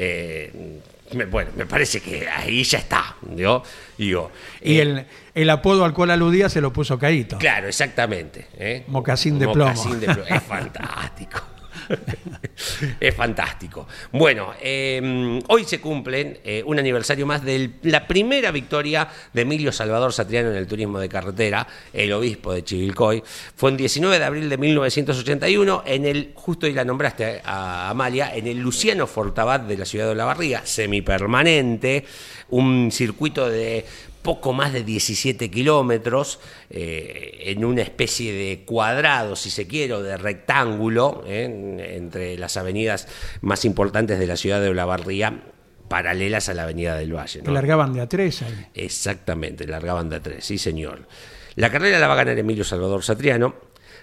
[SPEAKER 2] Eh, me- bueno, me parece que ahí ya está. ¿no? Digo,
[SPEAKER 1] Y
[SPEAKER 2] eh,
[SPEAKER 1] el, el apodo al cual aludía se lo puso Caíto.
[SPEAKER 2] Claro, exactamente. ¿eh?
[SPEAKER 1] Mocasín de plomo.
[SPEAKER 2] De plomo. Es [LAUGHS] fantástico. [LAUGHS] es fantástico. Bueno, eh, hoy se cumplen eh, un aniversario más de la primera victoria de Emilio Salvador Satriano en el turismo de carretera, el obispo de Chivilcoy. Fue el 19 de abril de 1981 en el, justo y la nombraste a Amalia, en el Luciano Fortabat de la ciudad de Olavarría, semipermanente, un circuito de poco más de 17 kilómetros, eh, en una especie de cuadrado, si se quiere, o de rectángulo, eh, en- entre las avenidas más importantes de la ciudad de Olavarría, paralelas a la avenida del Valle.
[SPEAKER 1] Que
[SPEAKER 2] ¿no?
[SPEAKER 1] largaban de a tres ahí.
[SPEAKER 2] Exactamente, largaban de a tres, sí señor. La carrera la va a ganar Emilio Salvador Satriano.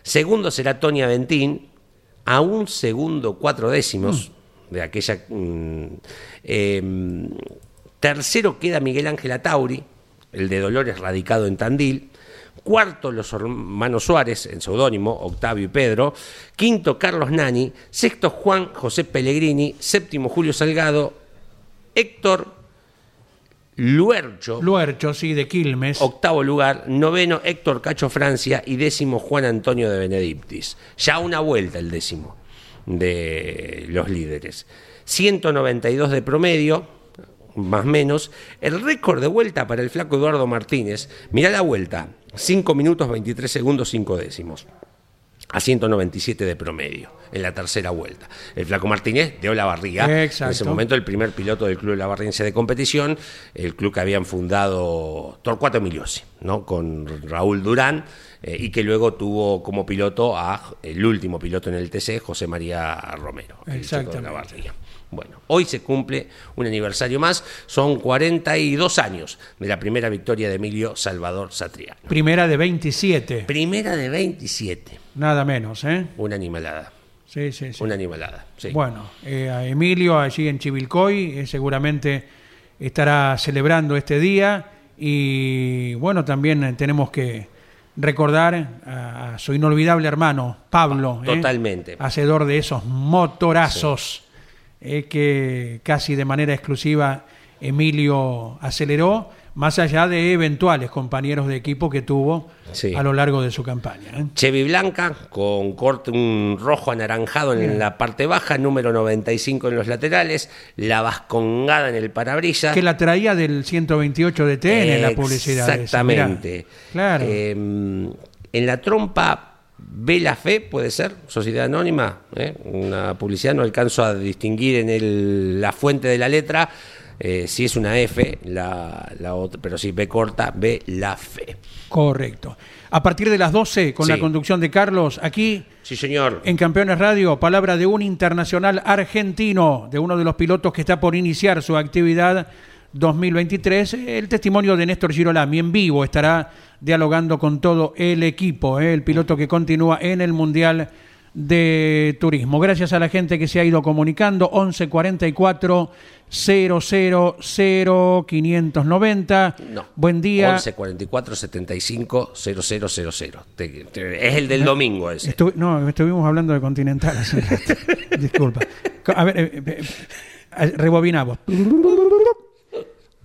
[SPEAKER 2] Segundo será Tony Aventín, a un segundo cuatro décimos de aquella... mm, em, tercero queda Miguel Ángel Atauri, el de Dolores radicado en Tandil. Cuarto, los hermanos Suárez, en seudónimo, Octavio y Pedro. Quinto, Carlos Nani. Sexto, Juan José Pellegrini. Séptimo, Julio Salgado. Héctor Luercho.
[SPEAKER 1] Luercho, sí, de Quilmes.
[SPEAKER 2] Octavo lugar, noveno Héctor Cacho Francia y décimo Juan Antonio de Benedictis. Ya una vuelta el décimo de los líderes. 192 de promedio, más o menos. El récord de vuelta para el flaco Eduardo Martínez. Mirá la vuelta, 5 minutos 23 segundos 5 décimos. A 197 de promedio en la tercera vuelta. El Flaco Martínez de Olavarría, en
[SPEAKER 1] Exacto.
[SPEAKER 2] ese momento el primer piloto del Club Lavarriense de competición, el club que habían fundado Torcuato Emiliosi, ¿no? con Raúl Durán, eh, y que luego tuvo como piloto a el último piloto en el TC, José María Romero, el chico de. Olavarría. Bueno, hoy se cumple un aniversario más, son 42 años de la primera victoria de Emilio Salvador Satriano.
[SPEAKER 1] Primera de 27.
[SPEAKER 2] Primera de 27,
[SPEAKER 1] Nada menos, ¿eh?
[SPEAKER 2] una animalada,
[SPEAKER 1] Sí, sí, sí.
[SPEAKER 2] una animalada. sí.
[SPEAKER 1] Bueno, eh, a Emilio allí en Chivilcoy eh, seguramente estará celebrando este día y bueno, también eh, tenemos que recordar a, a su inolvidable hermano Pablo, ¿eh?
[SPEAKER 2] Totalmente.
[SPEAKER 1] hacedor de esos motorazos eh, que casi de manera exclusiva Emilio aceleró, más allá de eventuales compañeros de equipo que tuvo
[SPEAKER 2] Sí.
[SPEAKER 1] a lo largo de su campaña. ¿eh?
[SPEAKER 2] Chevy blanca con corte un rojo anaranjado en la parte baja, número 95 en los laterales, la vascongada en el parabrisas.
[SPEAKER 1] Que la traía del 128 de TN en la publicidad.
[SPEAKER 2] Exactamente.
[SPEAKER 1] Claro.
[SPEAKER 2] Eh, en la trompa Ve la Fe, puede ser, Sociedad Anónima, ¿eh? una publicidad, no alcanzo a distinguir en el- la fuente de la letra. eh, si es una F, la, la otra, pero si B corta, Ve la Fe.
[SPEAKER 1] Correcto. A partir de las 12, con
[SPEAKER 2] Sí.
[SPEAKER 1] la conducción de Carlos, aquí
[SPEAKER 2] Sí, señor.
[SPEAKER 1] en Campeones Radio, palabra de un internacional argentino, de uno de los pilotos que está por iniciar su actividad 2023. El testimonio de Néstor Girolami en vivo estará dialogando con todo el equipo, ¿eh? el piloto que continúa en el Mundial de Turismo. Gracias a la gente que se ha ido comunicando. 1144 000 590.
[SPEAKER 2] No.
[SPEAKER 1] Buen día.
[SPEAKER 2] 11 44 75 0000. Te- te- es el del domingo ese.
[SPEAKER 1] No, estuvimos hablando de Continental. hace. [LAUGHS] Disculpa. A ver, eh, eh, eh, rebobinamos.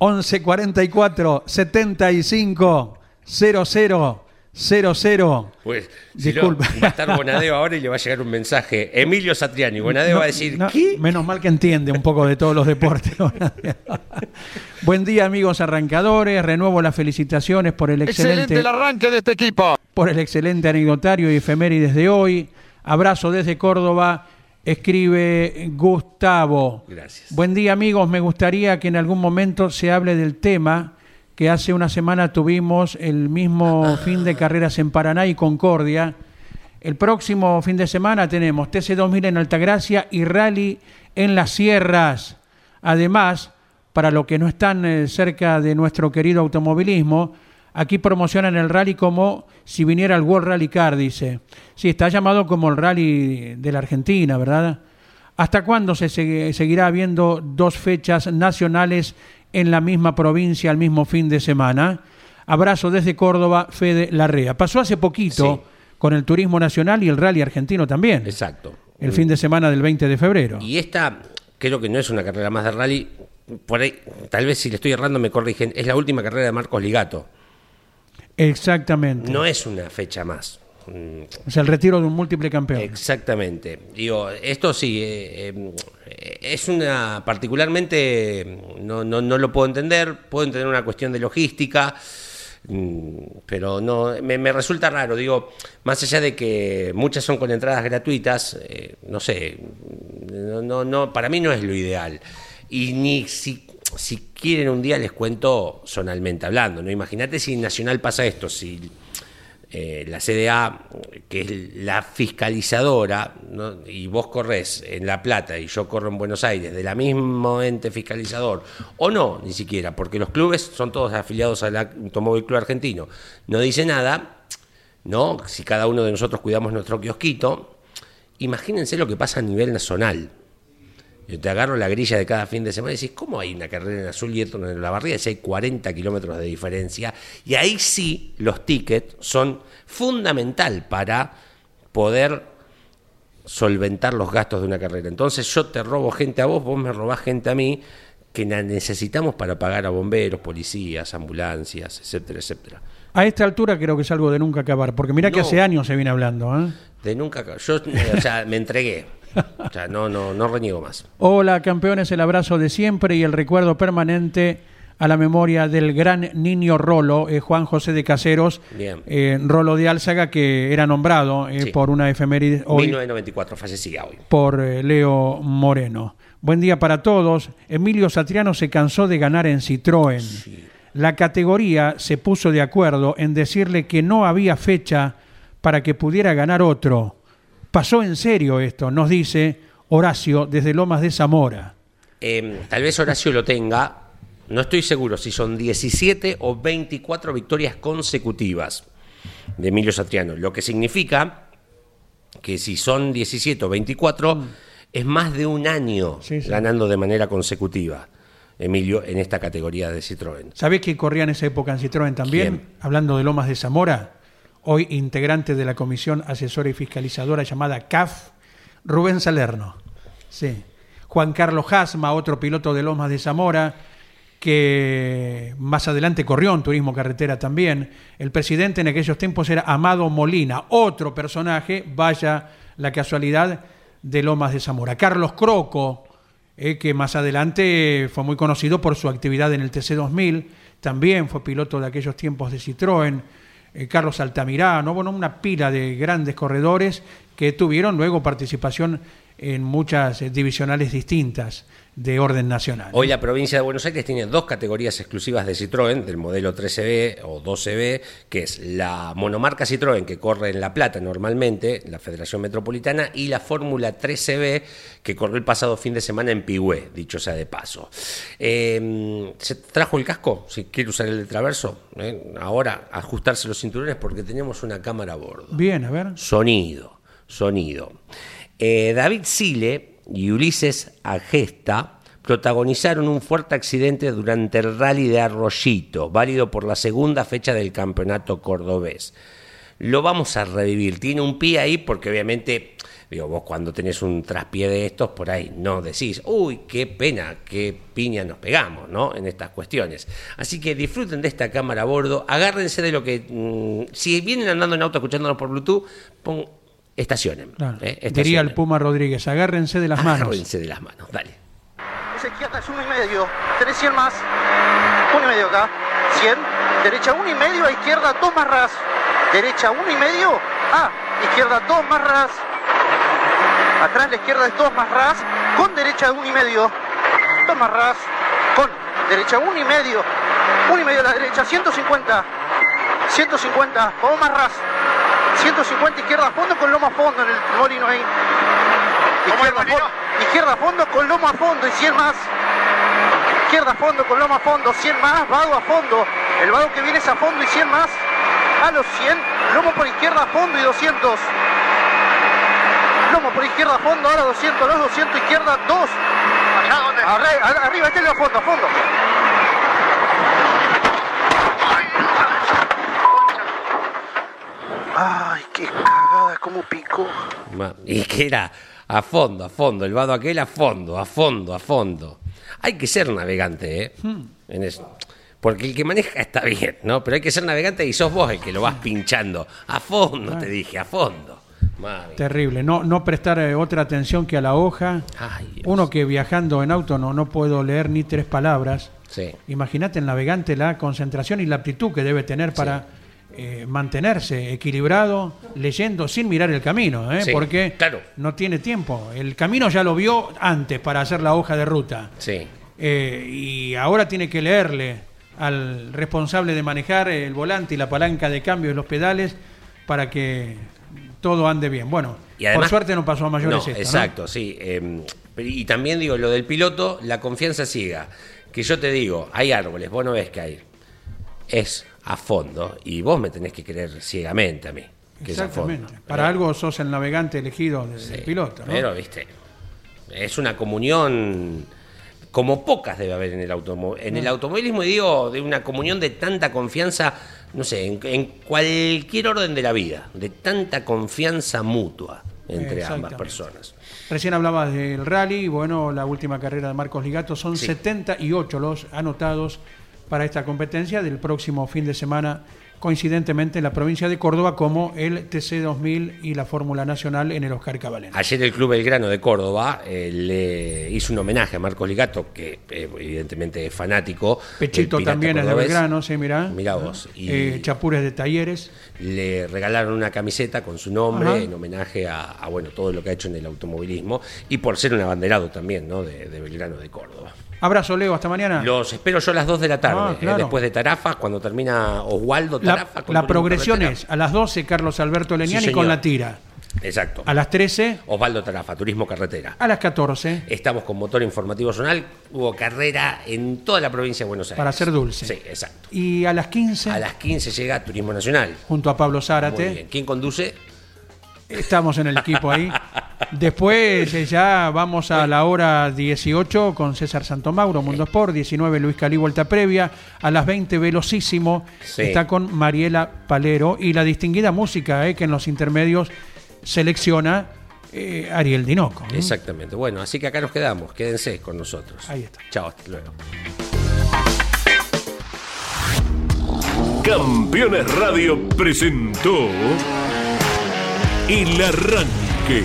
[SPEAKER 1] 11 44 75 00 00.
[SPEAKER 2] Pues, si
[SPEAKER 1] Disculpa.
[SPEAKER 2] va a estar Bonadeo ahora y le va a llegar un mensaje. Emilio Satriani. Bonadeo
[SPEAKER 1] No,
[SPEAKER 2] va a decir,
[SPEAKER 1] no,
[SPEAKER 2] ¿qué?
[SPEAKER 1] Menos mal que entiende un poco de todos los deportes. [LAUGHS] Buen día, amigos arrancadores. Renuevo las felicitaciones por el excelente,
[SPEAKER 5] Excelente el arranque de este equipo.
[SPEAKER 1] por el excelente anecdotario y efemérides de hoy. Abrazo desde Córdoba. Escribe Gustavo.
[SPEAKER 2] Gracias.
[SPEAKER 1] Buen día, amigos. Me gustaría que en algún momento se hable del tema que hace una semana tuvimos el mismo [LAUGHS] fin de carreras en Paraná y Concordia. El próximo fin de semana tenemos TC2000 en Altagracia y Rally en las Sierras. Además, para los que no están eh, cerca de nuestro querido automovilismo, aquí promocionan el rally como si viniera el World Rally Car, dice. Sí, está llamado como el rally de la Argentina, ¿verdad? ¿Hasta cuándo se segui- seguirá habiendo dos fechas nacionales en la misma provincia al mismo fin de semana. Abrazo desde Córdoba, Fede Larrea. Pasó hace poquito
[SPEAKER 2] Sí.
[SPEAKER 1] con el turismo nacional y el rally argentino también.
[SPEAKER 2] Exacto.
[SPEAKER 1] El fin de semana del 20 de febrero.
[SPEAKER 2] Y esta, creo que no es una carrera más de rally. Por ahí, tal vez si le estoy errando me corrigen. Es la última carrera de Marcos Ligato.
[SPEAKER 1] Exactamente.
[SPEAKER 2] No es una fecha más. Mm,
[SPEAKER 1] Es el retiro de un múltiple campeón.
[SPEAKER 2] Exactamente. Digo, esto sí, eh, eh, es una particularmente, no, no, no lo puedo entender, puedo entender una cuestión de logística, mm, pero no, me, me resulta raro, digo, más allá de que muchas son con entradas gratuitas, eh, no sé, no, no, no, para mí no es lo ideal. Y ni si, si quieren un día les cuento zonalmente hablando, ¿no? Imagínate si Nacional pasa esto, si eh, la CDA, que es la fiscalizadora, ¿no? y vos corres en La Plata y yo corro en Buenos Aires, de la mismo ente fiscalizador, o no, ni siquiera, porque los clubes son todos afiliados al Automóvil Club Argentino, no dice nada, ¿no? Si cada uno de nosotros cuidamos nuestro kiosquito, imagínense lo que pasa a nivel nacional. Yo te agarro la grilla de cada fin de semana y decís, ¿cómo hay una carrera en azul y otra en la barriga? Si hay 40 kilómetros de diferencia. Y ahí sí los tickets son fundamental para poder solventar los gastos de una carrera. Entonces yo te robo gente a vos, vos me robás gente a mí, que necesitamos para pagar a bomberos, policías, ambulancias, etcétera, etcétera.
[SPEAKER 1] A esta altura creo que es algo de nunca acabar, porque mirá que hace años se viene hablando. ¿eh?
[SPEAKER 2] De nunca, yo eh, o sea, me entregué. O sea, no, no, no reniego más.
[SPEAKER 1] Hola, campeones, el abrazo de siempre y el recuerdo permanente a la memoria del gran niño Rolo, eh, Juan José de Caseros,
[SPEAKER 2] Bien.
[SPEAKER 1] eh, Rolo de Álzaga, que era nombrado eh,
[SPEAKER 2] Sí.
[SPEAKER 1] por una efeméride hoy
[SPEAKER 2] 1994, fallecía hoy.
[SPEAKER 1] por Leo Moreno. Buen día para todos. Emilio Satriano se cansó de ganar en Citroën. La categoría se puso de acuerdo en decirle que no había fecha para que pudiera ganar otro. Pasó en serio esto, nos dice Horacio desde Lomas de Zamora.
[SPEAKER 2] Eh, tal vez Horacio lo tenga, no estoy seguro si son 17 o 24 victorias consecutivas de Emilio Satriano, lo que significa que si son 17 o 24 es más de un año
[SPEAKER 1] Mm. Sí, sí.
[SPEAKER 2] ganando de manera consecutiva Emilio en esta categoría de Citroën.
[SPEAKER 1] ¿Sabés quién corría en esa época en Citroën también?
[SPEAKER 2] ¿Quién?
[SPEAKER 1] Hablando de Lomas de Zamora, hoy integrante de la comisión asesora y fiscalizadora llamada CAF, Rubén Salerno. Sí. Juan Carlos Hasma, otro piloto de Lomas de Zamora, que más adelante corrió en turismo carretera también. El presidente en aquellos tiempos era Amado Molina, otro personaje, vaya la casualidad, de Lomas de Zamora. Carlos Croco, eh, que más adelante fue muy conocido por su actividad en el TC2000, también fue piloto de aquellos tiempos de Citroën, eh, Carlos Altamirano, bueno, una pila de grandes corredores que tuvieron luego participación en muchas eh, divisionales distintas de orden nacional.
[SPEAKER 2] Hoy la provincia de Buenos Aires tiene dos categorías exclusivas de Citroën, del modelo 13B o 12B, que es la monomarca Citroën, que corre en La Plata normalmente, la Federación Metropolitana, y la Fórmula 13B, que corrió el pasado fin de semana en Pigüé, dicho sea de paso. Eh, ¿Se trajo el casco? Si quiere usar el de traverso. ¿eh? Ahora, ajustarse los cinturones porque tenemos una cámara a bordo.
[SPEAKER 1] Bien, a ver.
[SPEAKER 2] Sonido, sonido. Eh, David Sile y Ulises Agesta protagonizaron un fuerte accidente durante el rally de Arroyito, válido por la segunda fecha del campeonato cordobés. Lo vamos a revivir. Tiene un pie ahí porque obviamente, digo, vos cuando tenés un traspié de estos, por ahí no decís, uy, qué pena, qué piña nos pegamos, ¿no? En estas cuestiones. Así que disfruten de esta cámara a bordo, agárrense de lo que, mm, si vienen andando en auto escuchándonos por Bluetooth, pon, estacionen.
[SPEAKER 1] Claro.
[SPEAKER 2] ¿eh?
[SPEAKER 1] Diría el. Puma Rodríguez, agárrense de las manos.
[SPEAKER 2] Agárrense de las manos, dale.
[SPEAKER 5] Esa izquierda es uno y medio. Tenés 100 más. Uno y medio acá. 100. Derecha uno y medio. A izquierda dos más ras. Derecha uno y medio. Ah, izquierda dos más ras. Atrás la izquierda es dos más ras. Con derecha uno y medio. Dos más ras. Con derecha uno y medio. Uno y medio a la derecha. 150. 150. Vamos más ras. 150 izquierda a fondo con lomo a fondo en el molino ahí. Izquierda a fondo, izquierda a fondo con lomo a fondo y 100 más. Izquierda a fondo con lomo a fondo, 100 más, vado a fondo. El vado que viene es a fondo y 100 más. A los 100, lomo por izquierda a fondo y 200. Lomo por izquierda a fondo, ahora 200, los 200, izquierda 2. ¿Allá dónde? Arriba, arriba, este es a fondo, a fondo. Como pico.
[SPEAKER 2] Ma- Y que era a fondo, a fondo, el vado aquel a fondo, a fondo, a fondo. Hay que ser navegante, ¿eh? En eso. Porque el que maneja está bien, ¿no? Pero hay que ser navegante y sos vos el que lo vas pinchando. A fondo, te dije, a fondo. Mami.
[SPEAKER 1] Terrible. No, no prestar eh, otra atención que a la hoja.
[SPEAKER 2] Ay.
[SPEAKER 1] Uno que viajando en auto no, no puedo leer ni tres palabras.
[SPEAKER 2] Sí.
[SPEAKER 1] Imagínate el navegante la concentración y la aptitud que debe tener para eh, mantenerse equilibrado, leyendo sin mirar el camino, ¿eh?
[SPEAKER 2] Sí,
[SPEAKER 1] porque
[SPEAKER 2] claro.
[SPEAKER 1] no tiene tiempo. El camino ya lo vio antes para hacer la hoja de ruta.
[SPEAKER 2] Sí.
[SPEAKER 1] Eh, y ahora tiene que leerle al responsable de manejar el volante y la palanca de cambio y los pedales para que todo ande bien. Bueno,
[SPEAKER 2] Y además-
[SPEAKER 1] por suerte no pasó a mayores
[SPEAKER 2] No,
[SPEAKER 1] esto, ¿no?
[SPEAKER 2] exacto, sí. eh, y también digo, lo del piloto, la confianza ciega. Que yo te digo, hay árboles, vos no ves que hay. Es a fondo. Y vos me tenés que creer ciegamente a mí. Que es a fondo.
[SPEAKER 1] Exactamente. Para algo sos el navegante elegido del, piloto, ¿no?
[SPEAKER 2] Pero, viste, es una comunión como pocas debe haber en el, automo- en el automovilismo, y digo, de una comunión de tanta confianza, no sé, en, en cualquier orden de la vida, de tanta confianza mutua entre ambas personas.
[SPEAKER 1] Recién hablabas del rally, bueno, la última carrera de Marcos Ligato, son
[SPEAKER 2] Sí.
[SPEAKER 1] 78 los anotados para esta competencia del próximo fin de semana, coincidentemente en la provincia de Córdoba, como el TC2000 y la Fórmula Nacional en el Oscar Cabalén.
[SPEAKER 2] Ayer el Club Belgrano de Córdoba eh, le hizo un homenaje a Marcos Ligato, que eh, evidentemente es fanático.
[SPEAKER 1] Pechito también es de. Belgrano, sí, mirá.
[SPEAKER 2] Mirá vos. Y-
[SPEAKER 1] Eh, Chapures de Talleres.
[SPEAKER 2] le regalaron una camiseta con su nombre
[SPEAKER 1] Ajá.
[SPEAKER 2] en homenaje a, a, bueno todo lo que ha hecho en el automovilismo y por ser un abanderado también ¿no? de, de Belgrano de Córdoba.
[SPEAKER 1] Abrazo, Leo, hasta mañana.
[SPEAKER 2] Los espero yo a las 2 de la tarde,
[SPEAKER 1] Ah,
[SPEAKER 2] eh, después de Tarafa, cuando termina Oswaldo
[SPEAKER 1] la
[SPEAKER 2] Tarafa.
[SPEAKER 1] la
[SPEAKER 2] Turismo
[SPEAKER 1] progresión es a las 12 Carlos Alberto Leniani con la tira.
[SPEAKER 2] Exacto.
[SPEAKER 1] A las 13,
[SPEAKER 2] Osvaldo Tarafa, Turismo Carretera.
[SPEAKER 1] a las 14.
[SPEAKER 2] Estamos con motor informativo zonal. Hubo carrera en toda la provincia de Buenos Aires.
[SPEAKER 1] Para hacer dulce.
[SPEAKER 2] Sí, exacto.
[SPEAKER 1] Y a las 15,
[SPEAKER 2] A las 15 llega Turismo Nacional.
[SPEAKER 1] junto a Pablo
[SPEAKER 2] Muy
[SPEAKER 1] Zárate.
[SPEAKER 2] bien. ¿Quién conduce?
[SPEAKER 1] Estamos en el equipo ahí. [LAUGHS] Después eh, ya vamos a la hora 18 con César Santomauro, Mundo Sport, 19 Luis Calí, vuelta previa, a las 20 Velocísimo,
[SPEAKER 2] Sí.
[SPEAKER 1] está con Mariela Palero y la distinguida música eh, que en los intermedios selecciona eh, Ariel Dinoco.
[SPEAKER 2] Exactamente. Bueno, así que acá nos quedamos. Quédense con nosotros.
[SPEAKER 1] Ahí está.
[SPEAKER 2] Chao, hasta luego.
[SPEAKER 6] Campeones Radio presentó El Arranque.